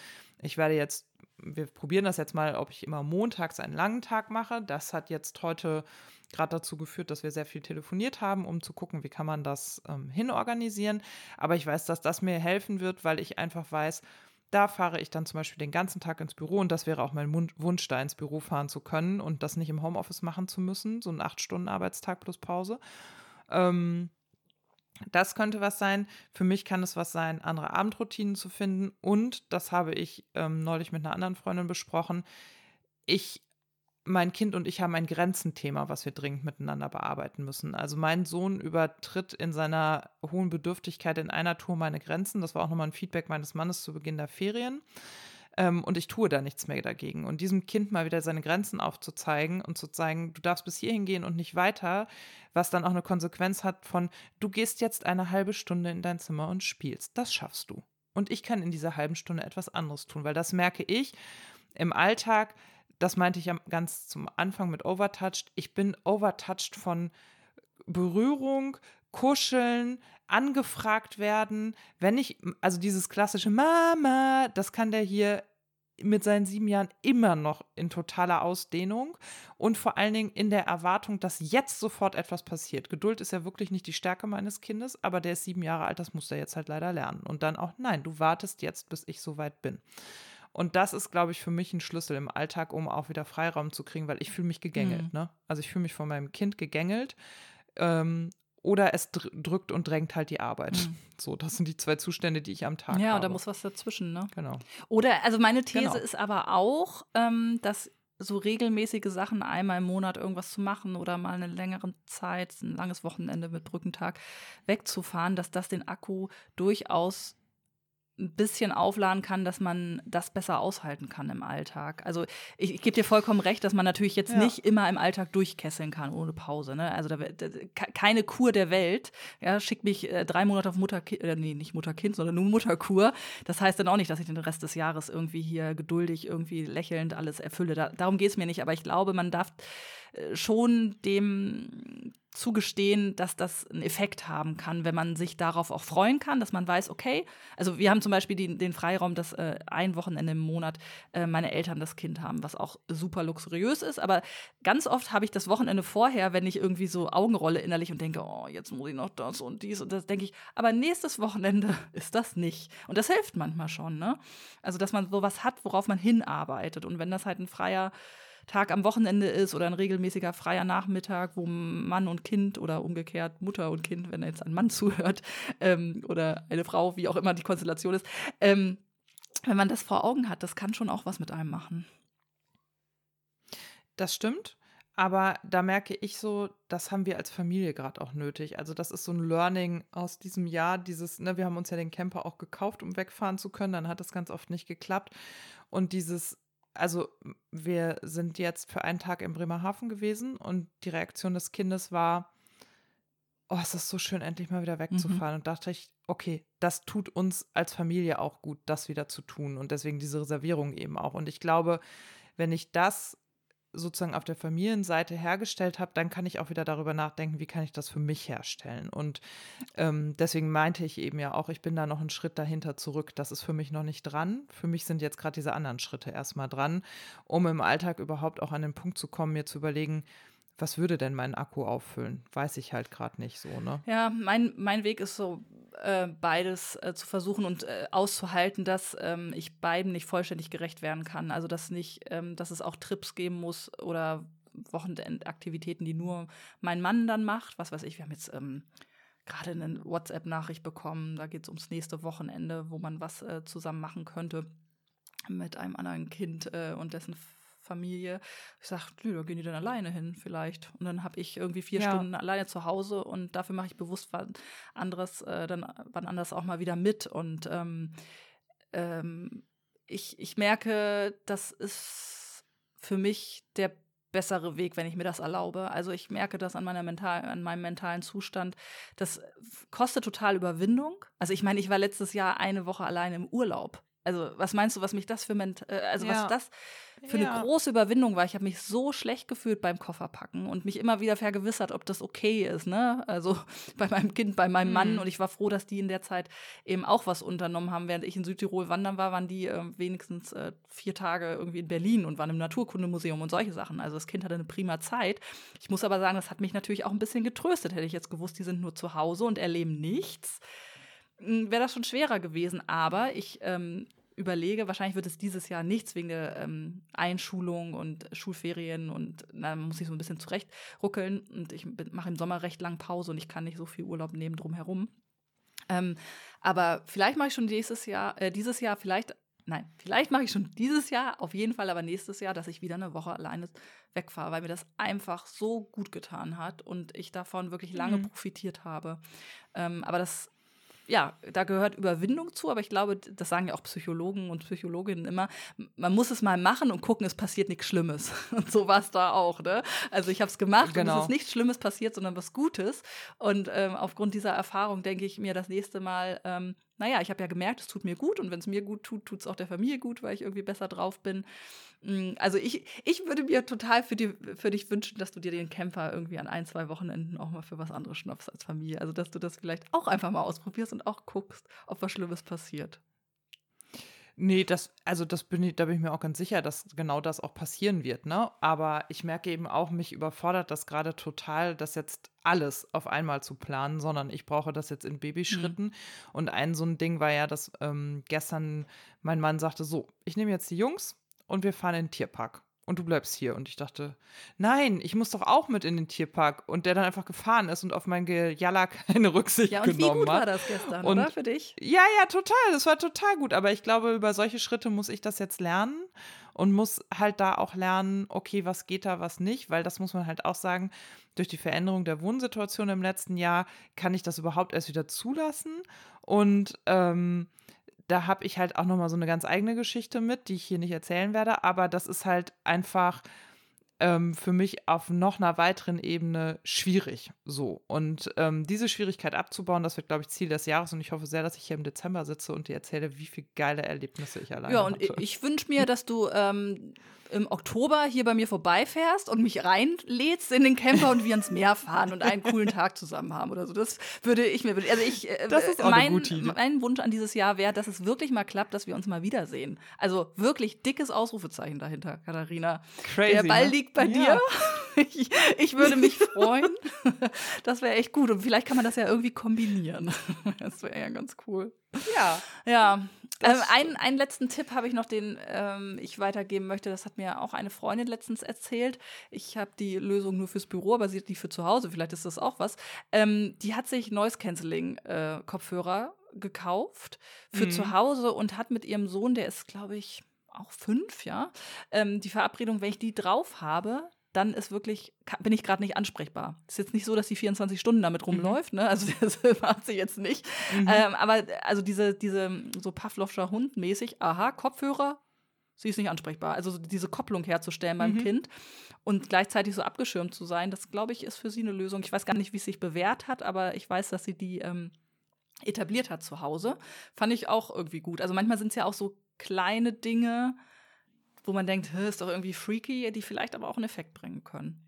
ich werde jetzt, wir probieren das jetzt mal, ob ich immer montags einen langen Tag mache. Das hat jetzt heute gerade dazu geführt, dass wir sehr viel telefoniert haben, um zu gucken, wie kann man das ähm, hinorganisieren. Aber ich weiß, dass das mir helfen wird, weil ich einfach weiß, da fahre ich dann zum Beispiel den ganzen Tag ins Büro und das wäre auch mein Wunsch, da ins Büro fahren zu können und das nicht im Homeoffice machen zu müssen, so ein acht Stunden Arbeitstag plus Pause. Ähm, Das könnte was sein. Für mich kann es was sein, andere Abendroutinen zu finden. Und, das habe ich ähm, neulich mit einer anderen Freundin besprochen, ich mein Kind und ich haben ein Grenzenthema, was wir dringend miteinander bearbeiten müssen. Also mein Sohn übertritt in seiner hohen Bedürftigkeit in einer Tour meine Grenzen. Das war auch nochmal ein Feedback meines Mannes zu Beginn der Ferien. Ähm, und ich tue da nichts mehr dagegen. Und diesem Kind mal wieder seine Grenzen aufzuzeigen und zu zeigen, du darfst bis hierhin gehen und nicht weiter, was dann auch eine Konsequenz hat von, du gehst jetzt eine halbe Stunde in dein Zimmer und spielst. Das schaffst du. Und ich kann in dieser halben Stunde etwas anderes tun, weil das merke ich im Alltag das meinte ich ganz zum Anfang mit overtouched. Ich bin overtouched von Berührung, Kuscheln, angefragt werden. Wenn ich, also dieses klassische Mama, das kann der hier mit seinen sieben Jahren immer noch in totaler Ausdehnung und vor allen Dingen in der Erwartung, dass jetzt sofort etwas passiert. Geduld ist ja wirklich nicht die Stärke meines Kindes, aber der ist sieben Jahre alt, das muss er jetzt halt leider lernen. Und dann auch, nein, du wartest jetzt, bis ich soweit bin. Und das ist, glaube ich, für mich ein Schlüssel im Alltag, um auch wieder Freiraum zu kriegen, weil ich fühle mich gegängelt. Mhm. Ne? Also ich fühle mich von meinem Kind gegängelt. Ähm, oder es drückt und drängt halt die Arbeit. Mhm. So, das sind die zwei Zustände, die ich am Tag ja, habe. Ja, da muss was dazwischen, ne? Genau. Oder, also meine These genau. ist aber auch, ähm, dass so regelmäßige Sachen, einmal im Monat irgendwas zu machen oder mal eine längere Zeit, ein langes Wochenende mit Brückentag wegzufahren, dass das den Akku durchaus ein bisschen aufladen kann, dass man das besser aushalten kann im Alltag. Also ich, ich gebe dir vollkommen recht, dass man natürlich jetzt ja. nicht immer im Alltag durchkesseln kann ohne Pause. Ne? Also da, da, keine Kur der Welt. Ja, schickt mich äh, drei Monate auf Mutter, äh, nee, nicht Mutter-Kind, sondern nur Mutterkur. Das heißt dann auch nicht, dass ich den Rest des Jahres irgendwie hier geduldig, irgendwie lächelnd alles erfülle. Da, darum geht es mir nicht. Aber ich glaube, man darf äh, schon dem zugestehen, dass das einen Effekt haben kann, wenn man sich darauf auch freuen kann, dass man weiß, okay, also wir haben zum Beispiel die, den Freiraum, dass äh, ein Wochenende im Monat äh, meine Eltern das Kind haben, was auch super luxuriös ist, aber ganz oft habe ich das Wochenende vorher, wenn ich irgendwie so Augenrolle innerlich und denke, oh, jetzt muss ich noch das und dies und das, denke ich, aber nächstes Wochenende ist das nicht. Und das hilft manchmal schon, ne? Also, dass man sowas hat, worauf man hinarbeitet und wenn das halt ein freier Tag am Wochenende ist oder ein regelmäßiger freier Nachmittag, wo Mann und Kind oder umgekehrt Mutter und Kind, wenn jetzt ein Mann zuhört, ähm, oder eine Frau, wie auch immer die Konstellation ist, ähm, wenn man das vor Augen hat, das kann schon auch was mit einem machen. Das stimmt. Aber da merke ich so, das haben wir als Familie gerade auch nötig. Also das ist so ein Learning aus diesem Jahr. Dieses, ne, wir haben uns ja den Camper auch gekauft, um wegfahren zu können. Dann hat das ganz oft nicht geklappt. Und dieses also wir sind jetzt für einen Tag in Bremerhaven gewesen und die Reaktion des Kindes war, oh, es ist so schön, endlich mal wieder wegzufahren. Mhm. Und dachte ich, okay, das tut uns als Familie auch gut, das wieder zu tun. Und deswegen diese Reservierung eben auch. Und ich glaube, wenn ich das sozusagen auf der Familienseite hergestellt habe, dann kann ich auch wieder darüber nachdenken, wie kann ich das für mich herstellen. Und ähm, deswegen meinte ich eben ja auch, ich bin da noch einen Schritt dahinter zurück. Das ist für mich noch nicht dran. Für mich sind jetzt gerade diese anderen Schritte erstmal dran, um im Alltag überhaupt auch an den Punkt zu kommen, mir zu überlegen, was würde denn mein Akku auffüllen? Weiß ich halt gerade nicht so, ne? Ja, mein, mein Weg ist so, äh, beides äh, zu versuchen und äh, auszuhalten, dass ähm, ich beiden nicht vollständig gerecht werden kann. Also dass nicht, ähm, dass es auch Trips geben muss oder Wochenendaktivitäten, die nur mein Mann dann macht. Was weiß ich, wir haben jetzt ähm, gerade eine WhatsApp-Nachricht bekommen, da geht es ums nächste Wochenende, wo man was äh, zusammen machen könnte mit einem anderen Kind äh, und dessen Familie. Ich sage, da gehen die dann alleine hin vielleicht. Und dann habe ich irgendwie vier ja. Stunden alleine zu Hause und dafür mache ich bewusst wann anderes, äh, dann wann anders auch mal wieder mit. Und ähm, ähm, ich, ich merke, das ist für mich der bessere Weg, wenn ich mir das erlaube. Also ich merke das an meiner mental, an meinem mentalen Zustand. Das kostet total Überwindung. Also ich meine, ich war letztes Jahr eine Woche alleine im Urlaub. Also was meinst du, was mich das für ment äh, also ja. was das für ja. eine große Überwindung war. Ich habe mich so schlecht gefühlt beim Kofferpacken und mich immer wieder vergewissert, ob das okay ist, ne? Also bei meinem Kind, bei meinem mhm. Mann und ich war froh, dass die in der Zeit eben auch was unternommen haben. Während ich in Südtirol wandern war, waren die äh, wenigstens äh, vier Tage irgendwie in Berlin und waren im Naturkundemuseum und solche Sachen. Also das Kind hatte eine prima Zeit. Ich muss aber sagen, das hat mich natürlich auch ein bisschen getröstet. Hätte ich jetzt gewusst, die sind nur zu Hause und erleben nichts, hm, wäre das schon schwerer gewesen. Aber ich ähm, überlege, wahrscheinlich wird es dieses Jahr nichts wegen der ähm, Einschulung und Schulferien und dann muss ich so ein bisschen zurechtruckeln und ich mache im Sommer recht lang Pause und ich kann nicht so viel Urlaub nehmen drumherum. Ähm, aber vielleicht mache ich schon nächstes Jahr, äh, dieses Jahr vielleicht, nein, vielleicht mache ich schon dieses Jahr, auf jeden Fall aber nächstes Jahr, dass ich wieder eine Woche alleine wegfahre, weil mir das einfach so gut getan hat und ich davon wirklich lange mhm. profitiert habe. Ähm, aber das ja, da gehört Überwindung zu, aber ich glaube, das sagen ja auch Psychologen und Psychologinnen immer, man muss es mal machen und gucken, es passiert nichts Schlimmes. Und so war es da auch, ne? Also ich habe es gemacht genau. und es genau. ist nichts Schlimmes passiert, sondern was Gutes. Und ähm, aufgrund dieser Erfahrung denke ich mir das nächste Mal, ähm, naja, ich habe ja gemerkt, es tut mir gut und wenn es mir gut tut, tut es auch der Familie gut, weil ich irgendwie besser drauf bin. Mm, also ich, ich würde mir total für, die, für dich wünschen, dass du dir den Camper irgendwie an ein, zwei Wochenenden auch mal für was anderes schnappst als Familie. Also dass du das vielleicht auch einfach mal ausprobierst und auch guckst, ob was Schlimmes passiert. Nee, das, also das bin ich, da bin ich mir auch ganz sicher, dass genau das auch passieren wird, ne? Aber ich merke eben auch, mich überfordert das gerade total, das jetzt alles auf einmal zu planen, sondern ich brauche das jetzt in Babyschritten. Mhm. Und ein so ein Ding war ja, dass ähm, gestern mein Mann sagte: So, ich nehme jetzt die Jungs und wir fahren in den Tierpark und du bleibst hier. Und ich dachte, nein, ich muss doch auch mit in den Tierpark. Und der dann einfach gefahren ist und auf mein Gejalla keine Rücksicht genommen hat. Ja, und wie gut hat. war das gestern, und, oder, für dich? Ja, ja, total. Das war total gut. Aber ich glaube, über solche Schritte muss ich das jetzt lernen und muss halt da auch lernen, okay, was geht da, was nicht. Weil das muss man halt auch sagen, durch die Veränderung der Wohnsituation im letzten Jahr kann ich das überhaupt erst wieder zulassen. Und ähm, da habe ich halt auch nochmal so eine ganz eigene Geschichte mit, die ich hier nicht erzählen werde, aber das ist halt einfach ähm, für mich auf noch einer weiteren Ebene schwierig. So. Und ähm, diese Schwierigkeit abzubauen, das wird, glaube ich, Ziel des Jahres. Und ich hoffe sehr, dass ich hier im Dezember sitze und dir erzähle, wie viele geile Erlebnisse ich alleine habe. Ja, und ich wünsche mir, dass du ähm, im Oktober hier bei mir vorbeifährst und mich reinlädst in den Camper und wir ins Meer fahren und einen coolen Tag zusammen haben oder so. Das würde ich mir Also ich, äh, das ist auch mein, eine gute Idee. mein Wunsch an dieses Jahr wäre, dass es wirklich mal klappt, dass wir uns mal wiedersehen. Also wirklich dickes Ausrufezeichen dahinter, Katharina. Crazy. Der Ball ne? liegt bei ja. dir. Ich, ich, würde mich freuen. Das wäre echt gut. Und vielleicht kann man das ja irgendwie kombinieren. Das wäre ja ganz cool. Ja. Ja. Ähm, einen, einen letzten Tipp habe ich noch, den ähm, ich weitergeben möchte. Das hat mir auch eine Freundin letztens erzählt. Ich habe die Lösung nur fürs Büro, aber sie hat die für zu Hause. Vielleicht ist das auch was. Ähm, die hat sich Noise Cancelling äh, Kopfhörer gekauft für mhm. zu Hause und hat mit ihrem Sohn, der ist, glaube ich, auch fünf, ja, ähm, die Verabredung, wenn ich die drauf habe, dann ist wirklich, bin ich gerade nicht ansprechbar. Ist jetzt nicht so, dass sie 24 Stunden damit mhm. rumläuft, mhm. ne? Also das macht sie jetzt nicht. Mhm. Ähm, aber also diese, diese so Pavlovscher Hund mäßig, aha, Kopfhörer, sie ist nicht ansprechbar. Also diese Kopplung herzustellen beim mhm. Kind und gleichzeitig so abgeschirmt zu sein, das glaube ich, ist für sie eine Lösung. Ich weiß gar nicht, wie es sich bewährt hat, aber ich weiß, dass sie die ähm, etabliert hat zu Hause. Fand ich auch irgendwie gut. Also manchmal sind es ja auch so kleine Dinge, wo man denkt, ist doch irgendwie freaky, die vielleicht aber auch einen Effekt bringen können.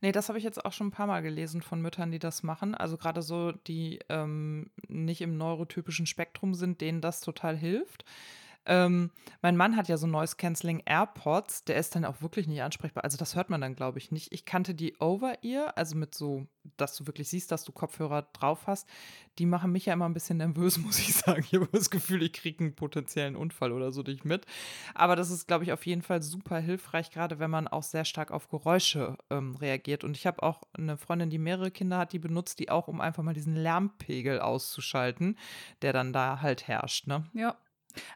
Nee, das habe ich jetzt auch schon ein paar Mal gelesen von Müttern, die das machen. Also gerade so, die ähm, nicht im neurotypischen Spektrum sind, denen das total hilft. Ähm, mein Mann hat ja so Noise Cancelling AirPods, der ist dann auch wirklich nicht ansprechbar. Also das hört man dann, glaube ich, nicht. Ich kannte die Over-Ear, also mit so, dass du wirklich siehst, dass du Kopfhörer drauf hast. Die machen mich ja immer ein bisschen nervös, muss ich sagen. Ich habe das Gefühl, ich kriege einen potenziellen Unfall oder so nicht mit. Aber das ist, glaube ich, auf jeden Fall super hilfreich, gerade wenn man auch sehr stark auf Geräusche ähm, reagiert. Und ich habe auch eine Freundin, die mehrere Kinder hat, die benutzt die auch, um einfach mal diesen Lärmpegel auszuschalten, der dann da halt herrscht. Ne? Ja.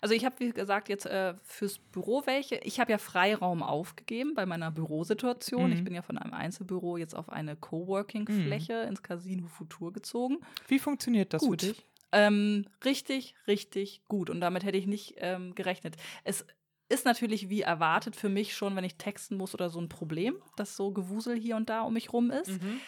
Also ich habe, wie gesagt, jetzt äh, fürs Büro welche. Ich habe ja Freiraum aufgegeben bei meiner Bürosituation. Mhm. Ich bin ja von einem Einzelbüro jetzt auf eine Coworking-Fläche mhm. ins Casino Futur gezogen. Wie funktioniert das gut. für dich? Ähm, richtig, richtig gut. Und damit hätte ich nicht ähm, gerechnet. Es ist natürlich wie erwartet für mich schon, wenn ich texten muss oder so ein Problem, dass so Gewusel hier und da um mich rum ist. Mhm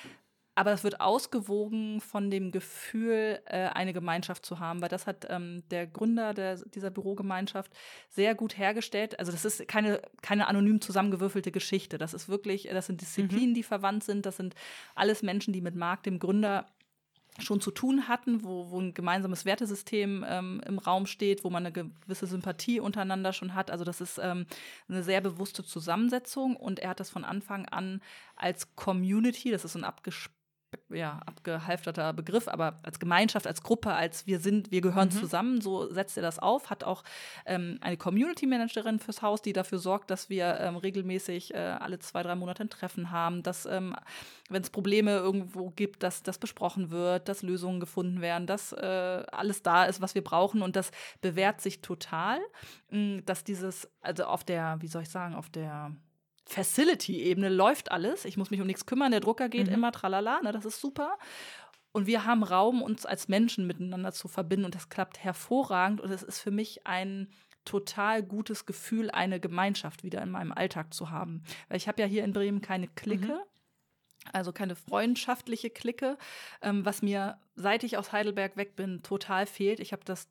aber es wird ausgewogen von dem Gefühl, äh, eine Gemeinschaft zu haben, weil das hat ähm, der Gründer der, dieser Bürogemeinschaft sehr gut hergestellt. Also das ist keine, keine anonym zusammengewürfelte Geschichte. Das ist wirklich, das sind Disziplinen, mhm. die verwandt sind. Das sind alles Menschen, die mit Marc, dem Gründer, schon zu tun hatten, wo, wo ein gemeinsames Wertesystem ähm, im Raum steht, wo man eine gewisse Sympathie untereinander schon hat. Also das ist ähm, eine sehr bewusste Zusammensetzung und er hat das von Anfang an als Community, das ist so ein abgesprochen ja, abgehalfterter Begriff, aber als Gemeinschaft, als Gruppe, als wir sind, wir gehören Mhm. zusammen, so setzt er das auf, hat auch ähm, eine Community Managerin fürs Haus, die dafür sorgt, dass wir ähm, regelmäßig äh, alle zwei, drei Monate ein Treffen haben, dass ähm, wenn es Probleme irgendwo gibt, dass das besprochen wird, dass Lösungen gefunden werden, dass äh, alles da ist, was wir brauchen und das bewährt sich total, mh, dass dieses, also auf der, wie soll ich sagen, auf der Facility-Ebene läuft alles. Ich muss mich um nichts kümmern, der Drucker geht Mhm. immer, tralala, ne, das ist super. Und wir haben Raum, uns als Menschen miteinander zu verbinden und das klappt hervorragend und es ist für mich ein total gutes Gefühl, eine Gemeinschaft wieder in meinem Alltag zu haben. Weil ich habe ja hier in Bremen keine Clique, also keine freundschaftliche Clique, ähm, was mir, seit ich aus Heidelberg weg bin, total fehlt. Ich habe das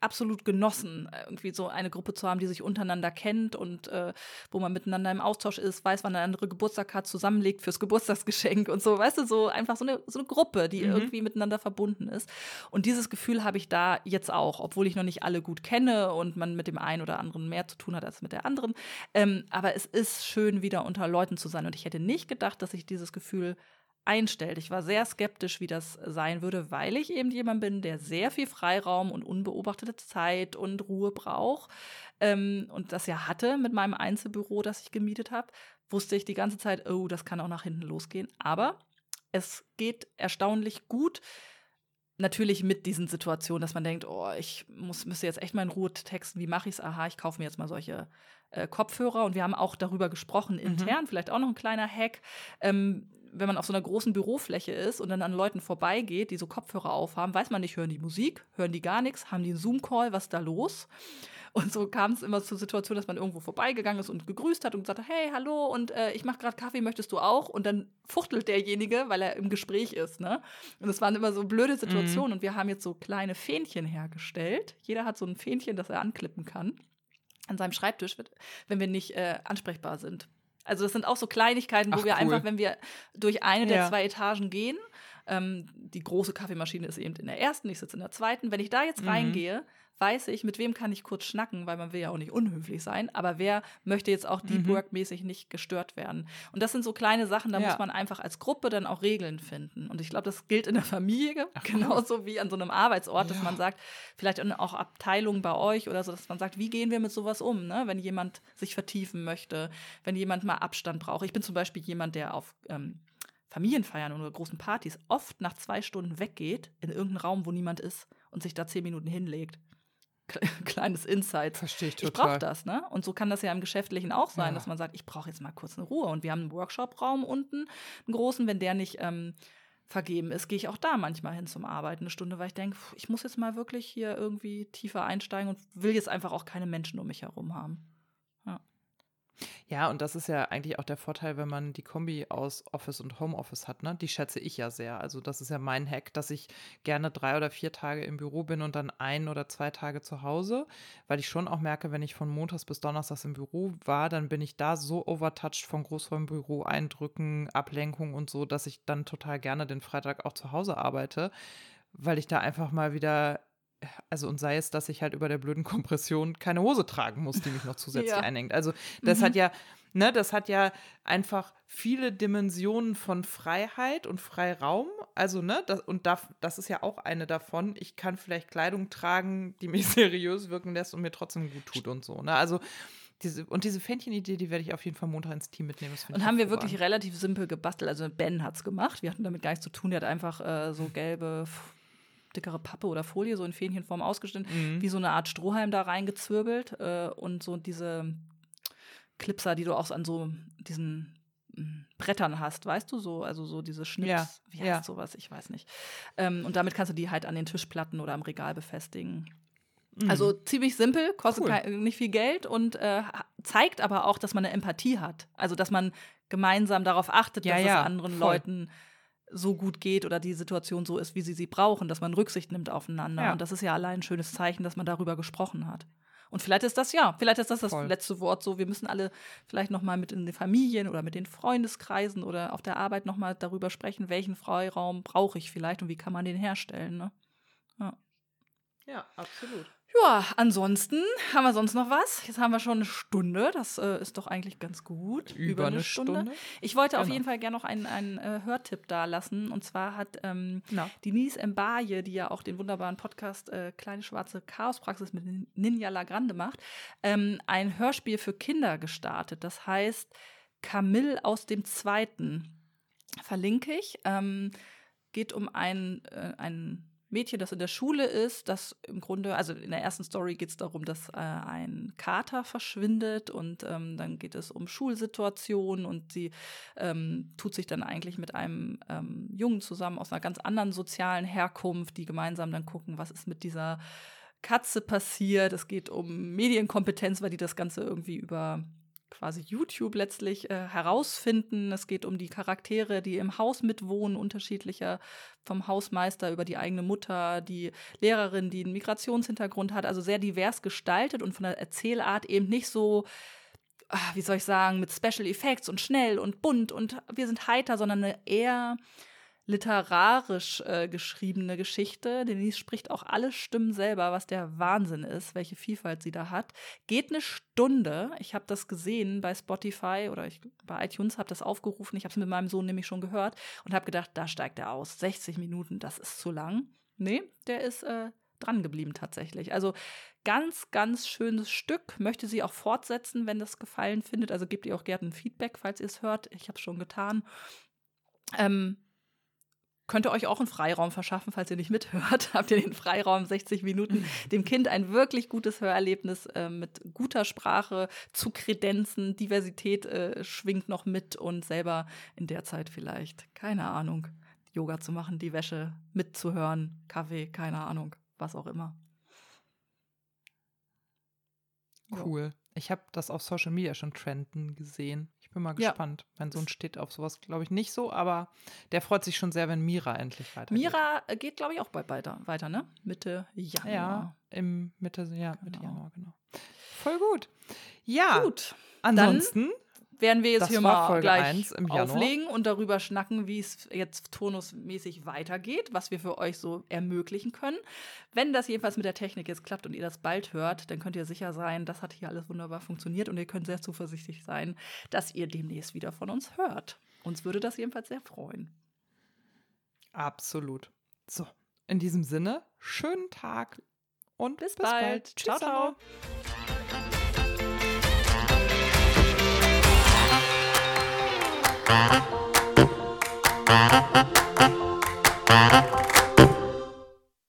absolut genossen, irgendwie so eine Gruppe zu haben, die sich untereinander kennt und äh, wo man miteinander im Austausch ist, weiß, wann der andere Geburtstag hat, zusammenlegt fürs Geburtstagsgeschenk und so, weißt du, so einfach so eine, so eine Gruppe, die Mhm. irgendwie miteinander verbunden ist. Und dieses Gefühl habe ich da jetzt auch, obwohl ich noch nicht alle gut kenne und man mit dem einen oder anderen mehr zu tun hat als mit der anderen. Ähm, aber es ist schön, wieder unter Leuten zu sein. Und ich hätte nicht gedacht, dass ich dieses Gefühl einstellt. Ich war sehr skeptisch, wie das sein würde, weil ich eben jemand bin, der sehr viel Freiraum und unbeobachtete Zeit und Ruhe braucht. Ähm, und das ja hatte mit meinem Einzelbüro, das ich gemietet habe, wusste ich die ganze Zeit, oh, das kann auch nach hinten losgehen. Aber es geht erstaunlich gut. Natürlich mit diesen Situationen, dass man denkt, oh, ich muss, müsste jetzt echt mal in Ruhe texten, wie mache ich es? Aha, ich kaufe mir jetzt mal solche äh, Kopfhörer. Und wir haben auch darüber gesprochen intern, vielleicht auch noch ein kleiner Hack. Ähm, wenn man auf so einer großen Bürofläche ist und dann an Leuten vorbeigeht, die so Kopfhörer aufhaben, weiß man nicht, hören die Musik, hören die gar nichts, haben die einen Zoom-Call, was ist da los? Und so kam es immer zur Situation, dass man irgendwo vorbeigegangen ist und gegrüßt hat und gesagt hat, hey, hallo, und äh, ich mache gerade Kaffee, möchtest du auch? Und dann fuchtelt derjenige, weil er im Gespräch ist, ne? Und es waren immer so blöde Situationen. Und wir haben jetzt so kleine Fähnchen hergestellt. Jeder hat so ein Fähnchen, das er anklippen kann an seinem Schreibtisch, wenn wir nicht äh, ansprechbar sind. Also das sind auch so Kleinigkeiten, wo Ach, wir cool. einfach, wenn wir durch eine der Ja. zwei Etagen gehen, ähm, die große Kaffeemaschine ist eben in der ersten, ich sitze in der zweiten. Wenn ich da jetzt Mhm. reingehe, weiß ich, mit wem kann ich kurz schnacken, weil man will ja auch nicht unhöflich sein, aber wer möchte jetzt auch deep Mhm. work-mäßig nicht gestört werden? Und das sind so kleine Sachen, da Ja. muss man einfach als Gruppe dann auch Regeln finden. Und ich glaube, das gilt in der Familie Ach, genauso wie an so einem Arbeitsort, dass Ja. man sagt, vielleicht auch Abteilungen bei euch oder so, dass man sagt, wie gehen wir mit sowas um, ne? wenn jemand sich vertiefen möchte, wenn jemand mal Abstand braucht. Ich bin zum Beispiel jemand, der auf ähm, Familienfeiern oder großen Partys oft nach zwei Stunden weggeht in irgendeinen Raum, wo niemand ist und sich da zehn Minuten hinlegt. Kle- Kleines Insight. Verstehe ich Ich total. brauche das, ne? Und so kann das ja im Geschäftlichen auch sein, Ja. dass man sagt, ich brauche jetzt mal kurz eine Ruhe. Und wir haben einen Workshop-Raum unten, einen großen, wenn der nicht ähm, vergeben ist, gehe ich auch da manchmal hin zum Arbeiten, eine Stunde, weil ich denke, ich muss jetzt mal wirklich hier irgendwie tiefer einsteigen und will jetzt einfach auch keine Menschen um mich herum haben. Ja, und das ist ja eigentlich auch der Vorteil, wenn man die Kombi aus Office und Homeoffice hat, ne? Die schätze ich ja sehr. Also das ist ja mein Hack, dass ich gerne drei oder vier Tage im Büro bin und dann ein oder zwei Tage zu Hause, weil ich schon auch merke, wenn ich von Montags bis Donnerstags im Büro war, dann bin ich da so overtouched von Großraumbüro, Eindrücken, Ablenkung und so, dass ich dann total gerne den Freitag auch zu Hause arbeite, weil ich da einfach mal wieder also und sei es, dass ich halt über der blöden Kompression keine Hose tragen muss, die mich noch zusätzlich Ja. einengt. Also das Mhm. hat ja, ne, das hat ja einfach viele Dimensionen von Freiheit und Freiraum. Also, ne, das, und da, das ist ja auch eine davon. Ich kann vielleicht Kleidung tragen, die mich seriös wirken lässt und mir trotzdem gut tut und so. Ne? Also diese, und diese Fähnchen-Idee, die werde ich auf jeden Fall Montag ins Team mitnehmen. Und haben wir wirklich relativ simpel gebastelt. Also Ben hat es gemacht. Wir hatten damit gar nichts zu tun. Der hat einfach äh, so gelbe, dickere Pappe oder Folie so in Fähnchenform ausgeschnitten, Mhm. wie so eine Art Strohhalm da reingezwirbelt äh, und so diese Clipser, die du auch an so diesen mm, Brettern hast, weißt du so, also so diese Schnips, Ja, wie heißt ja. sowas, ich weiß nicht. Ähm, und damit kannst du die halt an den Tischplatten oder am Regal befestigen. Mhm. Also ziemlich simpel, kostet Cool. nicht viel Geld und äh, zeigt aber auch, dass man eine Empathie hat. Also, dass man gemeinsam darauf achtet, Ja, dass es anderen voll. Leuten so gut geht oder die Situation so ist, wie sie sie brauchen, dass man Rücksicht nimmt aufeinander. Ja. Und das ist ja allein ein schönes Zeichen, dass man darüber gesprochen hat. Und vielleicht ist das ja, vielleicht ist das das Voll. letzte Wort so. Wir müssen alle vielleicht noch mal mit in den Familien oder mit den Freundeskreisen oder auf der Arbeit noch mal darüber sprechen, welchen Freiraum brauche ich vielleicht und wie kann man den herstellen. Ne? ja, absolut. Ja, ansonsten haben wir sonst noch was. Jetzt haben wir schon eine Stunde. Das äh, ist doch eigentlich ganz gut. Über, eine Stunde. Ich wollte auf Genau. jeden Fall gerne noch einen, einen äh, Hörtipp da lassen. Und zwar hat ähm, Na. Denise Mbaye, die ja auch den wunderbaren Podcast äh, Kleine Schwarze Chaospraxis mit Ninja Lagrande macht, ähm, ein Hörspiel für Kinder gestartet. Das heißt Camille aus dem Zweiten. Verlinke ich. Ähm, geht um ein, äh, ein Mädchen, das in der Schule ist, das im Grunde, also in der ersten Story geht es darum, dass äh, ein Kater verschwindet und ähm, dann geht es um Schulsituationen und sie ähm, tut sich dann eigentlich mit einem ähm, Jungen zusammen aus einer ganz anderen sozialen Herkunft, die gemeinsam dann gucken, was ist mit dieser Katze passiert. Es geht um Medienkompetenz, weil die das Ganze irgendwie über quasi YouTube letztlich äh, herausfinden. Es geht um die Charaktere, die im Haus mitwohnen, unterschiedlicher vom Hausmeister über die eigene Mutter, die Lehrerin, die einen Migrationshintergrund hat, also sehr divers gestaltet und von der Erzählart eben nicht so, ah, wie soll ich sagen, mit Special Effects und schnell und bunt und wir sind heiter, sondern eine eher literarisch äh, geschriebene Geschichte. Denise spricht auch alle Stimmen selber, was der Wahnsinn ist, welche Vielfalt sie da hat. Geht eine Stunde. Ich habe das gesehen bei Spotify oder ich, bei iTunes, habe das aufgerufen. Ich habe es mit meinem Sohn nämlich schon gehört und habe gedacht, da steigt er aus. 60 Minuten, das ist zu lang. Nee, der ist äh, dran geblieben tatsächlich. Also ganz, ganz schönes Stück. Möchte sie auch fortsetzen, wenn das gefallen findet. Also gebt ihr auch gerne ein Feedback, falls ihr es hört. Ich habe es schon getan. Ähm, könnt ihr euch auch einen Freiraum verschaffen, falls ihr nicht mithört. Habt ihr den Freiraum, 60 Minuten, dem Kind ein wirklich gutes Hörerlebnis äh, mit guter Sprache zu Kredenzen, Diversität äh, schwingt noch mit und selber in der Zeit vielleicht, keine Ahnung, Yoga zu machen, die Wäsche mitzuhören, Kaffee, keine Ahnung, was auch immer. Cool. Ich habe das auf Social Media schon trenden gesehen. Ich bin mal Ja. gespannt. Mein Sohn steht auf sowas, glaube ich, nicht so, aber der freut sich schon sehr, wenn Mira endlich weitergeht. Mira äh, geht, glaube ich, auch bald weiter, weiter, ne? Mitte Januar. Ja, im Mitte, ja, Mitte Genau. Januar, genau. Voll gut. Ja, Gut, ansonsten, werden wir jetzt Das hier mal Folge gleich 1 im Januar. auflegen und darüber schnacken, wie es jetzt turnusmäßig weitergeht, was wir für euch so ermöglichen können. Wenn das jedenfalls mit der Technik jetzt klappt und ihr das bald hört, dann könnt ihr sicher sein, das hat hier alles wunderbar funktioniert und ihr könnt sehr zuversichtlich sein, dass ihr demnächst wieder von uns hört. Uns würde das jedenfalls sehr freuen. absolut. So, in diesem Sinne, schönen Tag und Bis, bis, bald. bald. Ciao, Tschüss, Thank you.